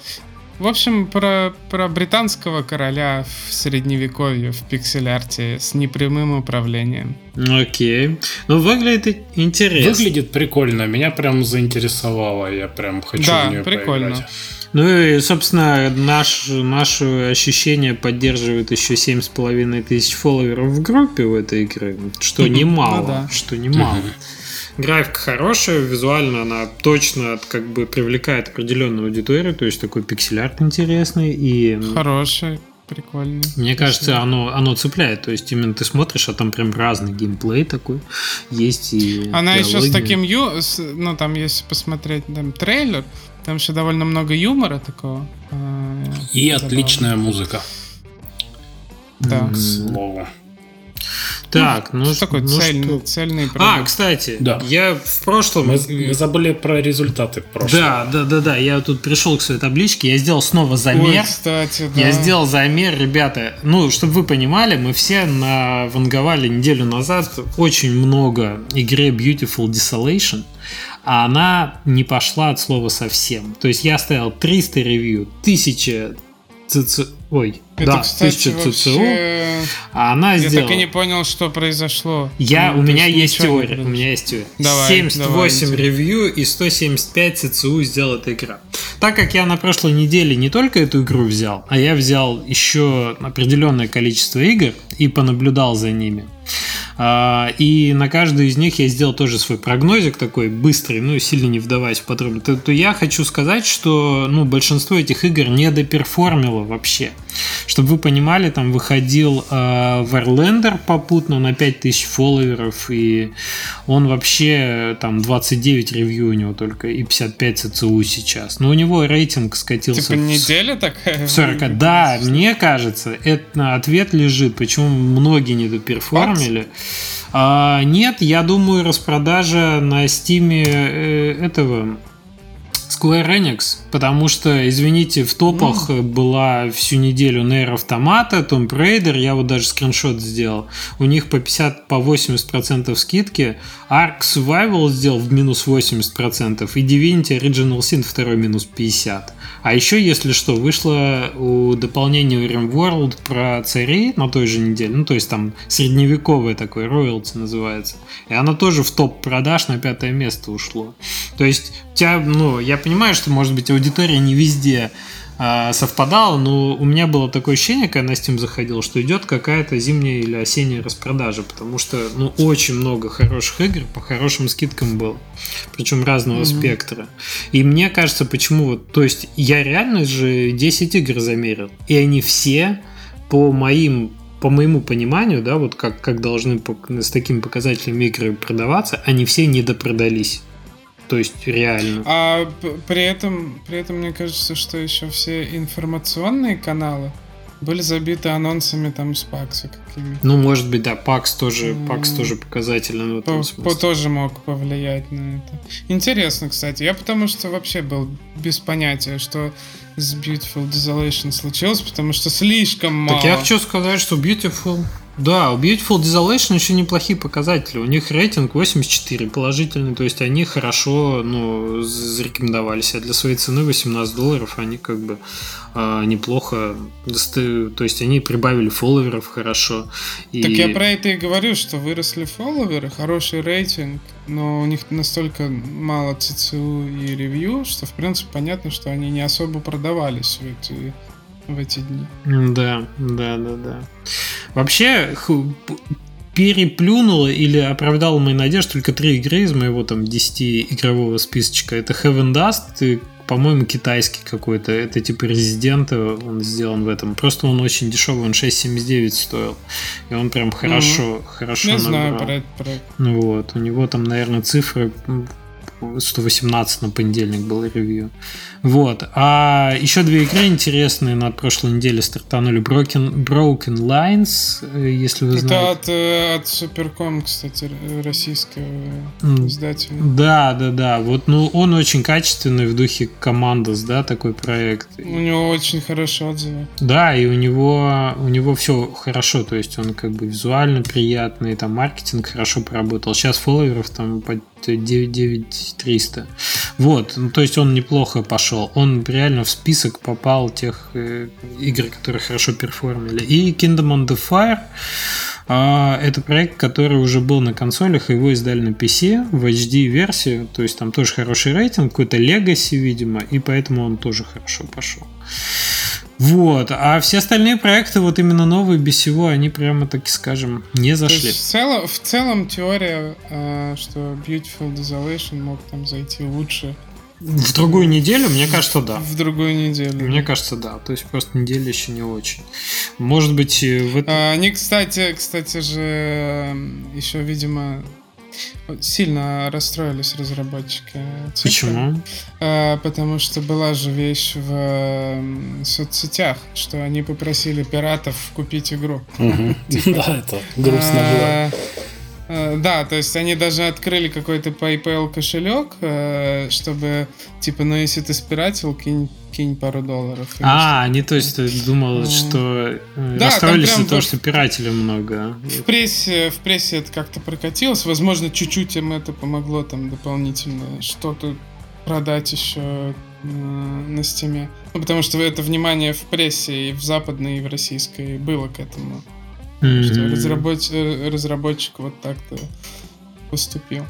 в общем, про, про британского короля в средневековье в пиксель-арте с непрямым управлением. Окей. Ну, выглядит интересно. Выглядит прикольно. Меня прям заинтересовало. Я прям хочу да, в нее прикольно. поиграть. Ну и, собственно, наш, наше ощущение поддерживает еще 7,5 тысяч фолловеров в группе в этой игре, что немало, ну, да. что немало. Графика хорошая, визуально она точно как бы привлекает определенную аудиторию, то есть такой пиксель-арт интересный и... Хороший, прикольный. Мне кажется, оно, оно цепляет, то есть именно ты смотришь, а там прям разный геймплей такой есть и Она диалоги. еще с таким, ю... ну там если посмотреть там трейлер, там еще довольно много юмора такого. А, и отличная музыка. Да. К слову. Так, ну, что такое ну цельный, что? цельный А, кстати, Да. я в прошлом... Мы, мы забыли про результаты прошлого. Да, да, да, да. Я тут пришел к своей табличке, я сделал снова Ой, замер. кстати, да. Я сделал замер, ребята. Ну, чтобы вы понимали, мы все на ванговали неделю назад очень много игре Beautiful Desolation, а она не пошла от слова совсем. То есть я ставил 300 ревью, 1000 ЦЦ... Ой, Это, да, кстати, 1000 ЦЦУ, вообще... а она Я сделала... так и не понял, что произошло. Я, Ну, у меня есть теория. У меня есть теория. Давай, 78 давай. ревью и 175 ЦЦУ сделала эта игра. Так как я на прошлой неделе не только эту игру взял, а я взял еще определенное количество игр и понаблюдал за ними. А, И на каждую из них я сделал тоже свой прогнозик такой быстрый, ну сильно не вдаваясь в подробности. То, то я хочу сказать, что ну, большинство этих игр не доперформило вообще. Чтобы вы понимали, там выходил э, Warlander попутно на 5000 фолловеров, и он вообще там 29 ревью у него только и 55 ЦЦУ сейчас. Но у него рейтинг скатился Типа в неделя такая? в 40. Да, мне кажется, это ответ лежит, почему многие не доперформили. А, нет, я думаю, распродажа на стиме э, этого Square Enix, потому что, извините, в топах была всю неделю Нейр Автомата, Tomb Raider, я вот даже скриншот сделал. У них по 50, по 80% скидки. Ark Survival сделал в минус 80%, и Divinity Original Sin 2 минус 50%. А еще, если что, вышло у дополнения RimWorld про царей на той же неделе, ну то есть там средневековое такое, Royalty называется. И она тоже в топ продаж на пятое место ушло. То есть, у тебя, ну, я понимаю, что, может быть, аудитория не везде а, совпадала, но у меня было такое ощущение, когда на Steam заходил, что идет какая-то зимняя или осенняя распродажа, потому что, ну, очень много хороших игр по хорошим скидкам было, причем разного Мгм. спектра. И мне кажется, почему вот, то есть я реально же 10 игр замерил, и они все по моим по моему пониманию, да, вот как, как должны с такими показателями игры продаваться, они все не допродались. То есть реально. А при этом, при этом мне кажется, что еще все информационные каналы были забиты анонсами там с Пакса какими-то. Ну, может быть, да, PAX тоже, М. PAX тоже показателен в По- этом по- смысле. тоже мог повлиять на это. Интересно, кстати. Я потому что вообще был без понятия, что с Beautiful Desolation случилось, потому что слишком мало. Так я хочу сказать, что Beautiful... Да, у Beautiful Desolation еще неплохие показатели. У них рейтинг 84 положительный, то есть они хорошо ну, зарекомендовали себя для своей цены 18 долларов. Они как бы а, неплохо... То есть они прибавили фолловеров хорошо. И... Так я про это и говорю, что выросли фолловеры, хороший рейтинг, но у них настолько мало ЦЦУ и ревью, что в принципе понятно, что они не особо продавались в эти, в эти дни. Да, да, да, да. Вообще, переплюнуло или оправдало мои надежды только три игры из моего там 10 игрового списочка. Это Heaven Dust, и, по-моему, китайский какой-то. Это типа Резидента, он сделан в этом. Просто он очень дешевый, он 6,79 стоил. И он прям хорошо, хорошо Не знаю набрал. про это проект. Вот, у него там, наверное, цифры м, 118 на понедельник был ревью. Вот. А еще две игры интересные на прошлой неделе стартанули. Broken, Broken Lines, э, если вы Это знаете. от, э, от Суперком, кстати, российского М, издателя. Да, да, да. Вот, ну, он очень качественный в духе Командос, да, такой проект. У него очень хорошие отзывы. Да, и у него, у него все хорошо, то есть он как бы визуально приятный, там маркетинг хорошо поработал. Сейчас фолловеров там по 9300. Вот, ну, то есть он неплохо пошел. Он реально в список попал тех э, игр, которые хорошо перформили. И Kingdom on the Fire а, это проект, который уже был на консолях, его издали на PC в HD-версию, то есть там тоже хороший рейтинг, какой-то Legacy, видимо, и поэтому он тоже хорошо пошел. Вот, а все остальные проекты, вот именно новые, без всего, они прямо, таки скажем, не То зашли. есть в, целом, в целом теория, э, что Beautiful Desolation мог там зайти лучше В другую неделю, мне кажется, да. в другую неделю. Мне кажется, да. То есть просто неделя еще не очень. Может быть, э, в этом... А, Они, кстати, кстати же, еще, видимо, Сильно расстроились разработчики. Цифры, Почему? А, потому что была же вещь в соцсетях, что они попросили пиратов купить игру. Типа, да, это грустно было. Э, да, то есть они даже открыли какой-то PayPal кошелек, э, чтобы, типа, ну если ты спиратил, кинь, кинь пару долларов. А, они, то есть, думал, что э, да, расстроились из-за того, что пиратели много. В прессе, в прессе это как-то прокатилось. Возможно, чуть-чуть им это помогло там дополнительно что-то продать еще на стиме. Ну, потому что это внимание в прессе и в западной, и в российской было к этому. Mm-hmm. Что разработчик, э, разработчик вот так-то поступил.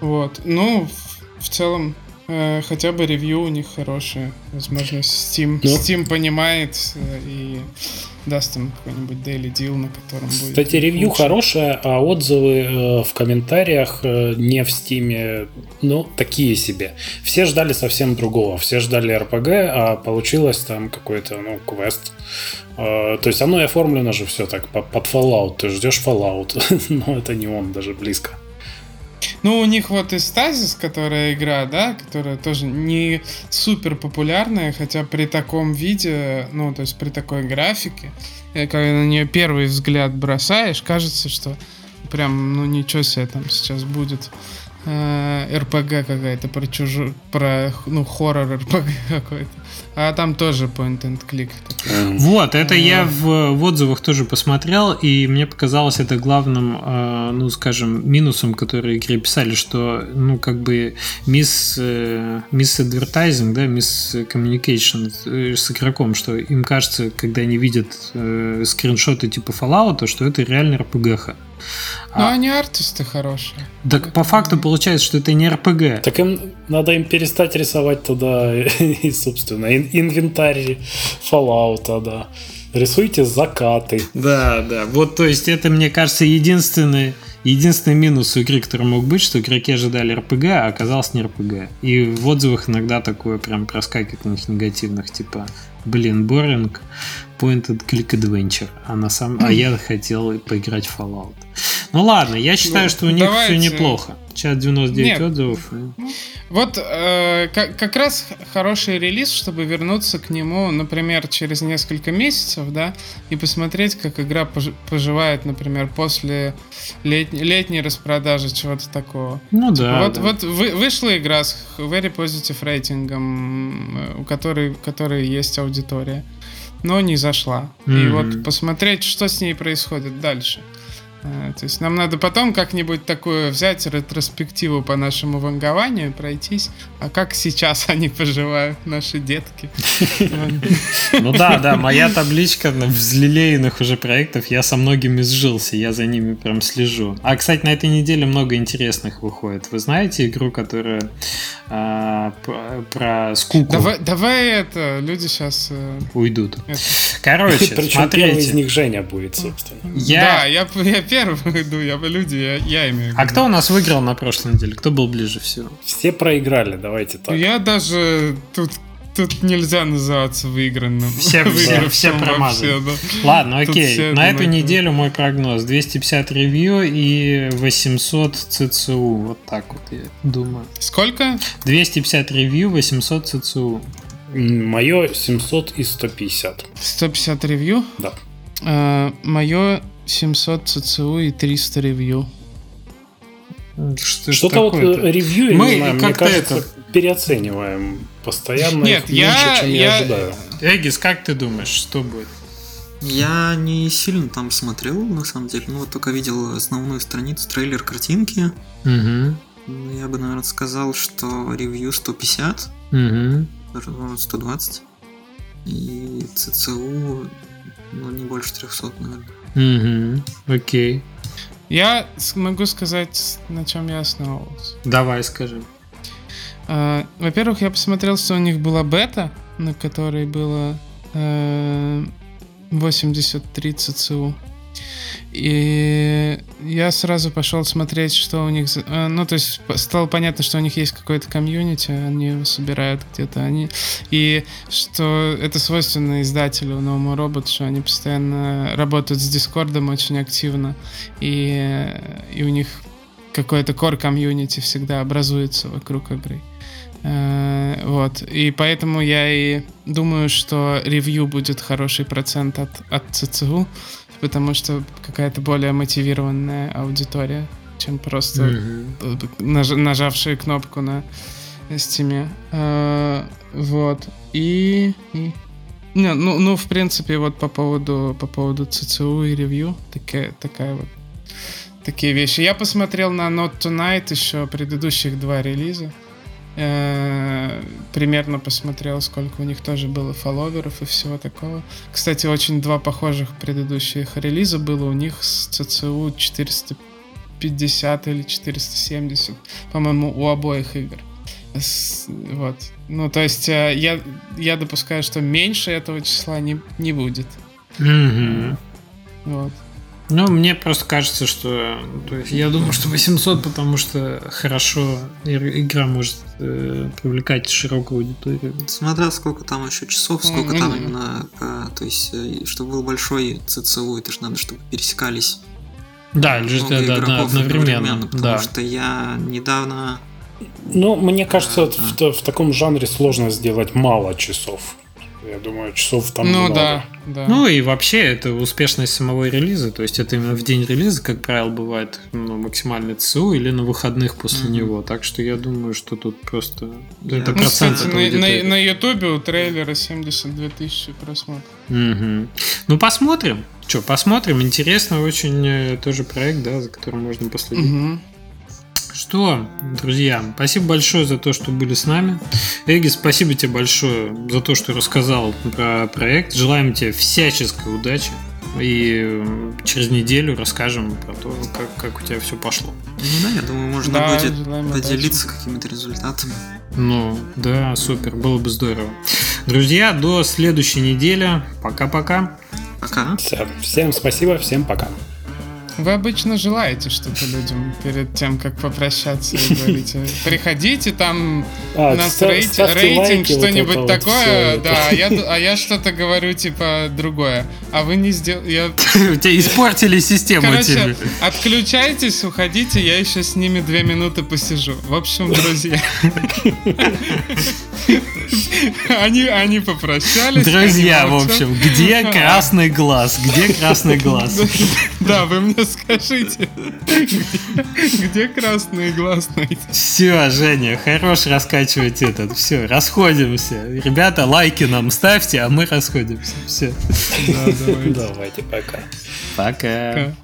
Вот. Ну, в, в целом, э, хотя бы ревью у них хорошие. Возможно, Steam, ну. Steam понимает э, и даст им какой-нибудь daily deal, на котором будет. Кстати, ревью лучше. хорошее, а отзывы э, в комментариях э, не в стиме, ну, такие себе. Все ждали совсем другого. Все ждали RPG, а получилось там какой-то, ну, квест. Э, то есть оно и оформлено же все так под Fallout. Ты ждешь Fallout, но это не он даже близко. Ну, у них вот и Стазис, которая игра, да, которая тоже не супер популярная, хотя при таком виде, ну, то есть при такой графике, э, когда на нее первый взгляд бросаешь, кажется, что прям, ну, ничего себе там сейчас будет э, РПГ какая-то про чужой, про, ну, хоррор РПГ какой-то. А там тоже point and click. Вот, это я в, в отзывах тоже посмотрел, и мне показалось это главным, э, ну, скажем, минусом, который игре писали, что, ну, как бы мисс, э, мисс advertising, да, мисс communication э, с игроком, что им кажется, когда они видят э, скриншоты типа Fallout, что это реально RPG-ха. Ну, а... они артисты хорошие. Так по факту получается, что это не РПГ. Так им надо им перестать рисовать туда, и, собственно, инвентарь Fallout, да. Рисуйте закаты. Да, да. Вот, то есть, это, мне кажется, единственный Единственный минус у игры, который мог быть, что игроки ожидали РПГ, а оказалось не РПГ. И в отзывах иногда такое прям проскакивает у них негативных, типа, блин, боринг, point and click adventure. А, на самом... а я хотел поиграть в Fallout. Ну ладно, я считаю, ну, что у них давайте... все неплохо. Чат 99 Нет. отзывов. Вот э, как, как раз хороший релиз, чтобы вернуться к нему, например, через несколько месяцев, да, и посмотреть, как игра поживает, например, после лет, летней распродажи чего-то такого. Ну типа, да. Вот, да. вот вы, вышла игра с very positive рейтингом, э, у которой, у которой есть аудитория, но не зашла. Mm-hmm. И вот посмотреть, что с ней происходит дальше. Э, то есть нам надо потом как-нибудь такую взять ретроспективу по нашему вангованию, пройтись, а как сейчас они поживают, наши детки. Ну да, да, моя табличка взлелеянных уже проектов, я со многими сжился, я за ними прям слежу. А, кстати, на этой неделе много интересных выходит. Вы знаете игру, которая а, про скуку? Давай, это, люди сейчас... Э, Уйдут. Короче, смотрите. из них Женя будет, собственно. Да, я первый иду, я люди, я, я имею А кто у нас выиграл на прошлой неделе? Кто был ближе всего? Все проиграли, давайте так. Я даже тут Тут нельзя называться выигранным. Все, все, все промазали. Вообще, да. Ладно, окей. На эту неделю мой прогноз. 250 ревью и 800 ЦЦУ. Вот так вот я думаю. Сколько? 250 ревью, 800 ЦЦУ. Мое 700 и 150. 150 ревью? Да. А, мое 700 ЦЦУ и 300 ревью. Что Что-то вот э, ревью, Мы знаю, мне кажется, это... переоцениваем постоянно Нет, я, меньше, чем я, я ожидаю. Эгис, как ты думаешь, что будет? Я не сильно там смотрел, на самом деле. Ну, вот только видел основную страницу, трейлер, картинки. Угу. Я бы, наверное, сказал, что ревью 150. Угу. 120. И ЦЦУ, ну, не больше 300, наверное. Угу, окей. Я могу сказать, на чем я основывался. Давай, скажи. А, во-первых, я посмотрел, что у них была бета, на которой было 83 э, ЦЦУ. И я сразу пошел смотреть, что у них... Э, ну, то есть стало понятно, что у них есть какое-то комьюнити, они его собирают где-то. Они... И что это свойственно издателю новому роботу, что они постоянно работают с Дискордом очень активно. И, и у них какой-то core комьюнити всегда образуется вокруг игры. Э, вот. И поэтому я и думаю, что ревью будет хороший процент от, от ЦЦУ, потому что какая-то более мотивированная аудитория, чем просто mm-hmm. наж, нажавшие кнопку на стиме. Э, вот. И, и не, ну, ну, в принципе, вот по поводу, по поводу ЦЦУ и ревью, такая, такая вот такие вещи. Я посмотрел на Not Tonight еще предыдущих два релиза. Э, примерно посмотрел, сколько у них тоже было фолловеров и всего такого. Кстати, очень два похожих предыдущих релиза было у них с ЦЦУ 450 или 470, по-моему, у обоих игр. Вот. Ну, то есть э, я, я допускаю, что меньше этого числа не, не будет. Mm-hmm. Вот. Ну, мне просто кажется, что... То есть я думаю, что 800, потому что хорошо игра может э, привлекать широкую аудиторию. Смотря сколько там еще часов, сколько mm-hmm. там именно... Э, то есть, э, чтобы был большой ЦЦУ, это же надо, чтобы пересекались да, лишь да, да, да, одновременно. одновременно потому да. что я недавно ну, мне кажется, в, в таком жанре сложно сделать мало часов. Я думаю, часов там Ну много. да, да. Ну и вообще это успешность самого релиза. То есть это именно в день релиза, как правило, бывает ну, максимальный ЦУ или на выходных после mm-hmm. него. Так что я думаю, что тут просто yeah. это ну, процент. Кстати, на, на, Ютубе у трейлера 72 тысячи просмотров. Mm-hmm. Ну посмотрим. Что, посмотрим. Интересно очень э, тоже проект, да, за которым можно последить. Mm-hmm. Что, друзья, спасибо большое за то, что были с нами. Эги, спасибо тебе большое за то, что рассказал про проект. Желаем тебе всяческой удачи. И через неделю расскажем про то, как, как у тебя все пошло. Ну да, я думаю, можно да, будет поделиться какими-то результатами. Ну, да, супер, было бы здорово. Друзья, до следующей недели. Пока-пока. Пока. Всем спасибо, всем пока. Вы обычно желаете что-то людям перед тем, как попрощаться и говорите, приходите там а, нас рейтинг, рейтинг что-нибудь вот такое, вот да, а я, а я что-то говорю типа другое, а вы не сделали... У тебя испортили систему Короче, отключайтесь, уходите, я еще с ними две минуты посижу. В общем, друзья. Они, они попрощались. Друзья, в общем, где красный глаз? Где красный глаз? Да, вы мне скажите, где красный глаз найти? Все, Женя, хорош раскачивать этот. Все, расходимся. Ребята, лайки нам ставьте, а мы расходимся. Все. Давайте, пока. Пока.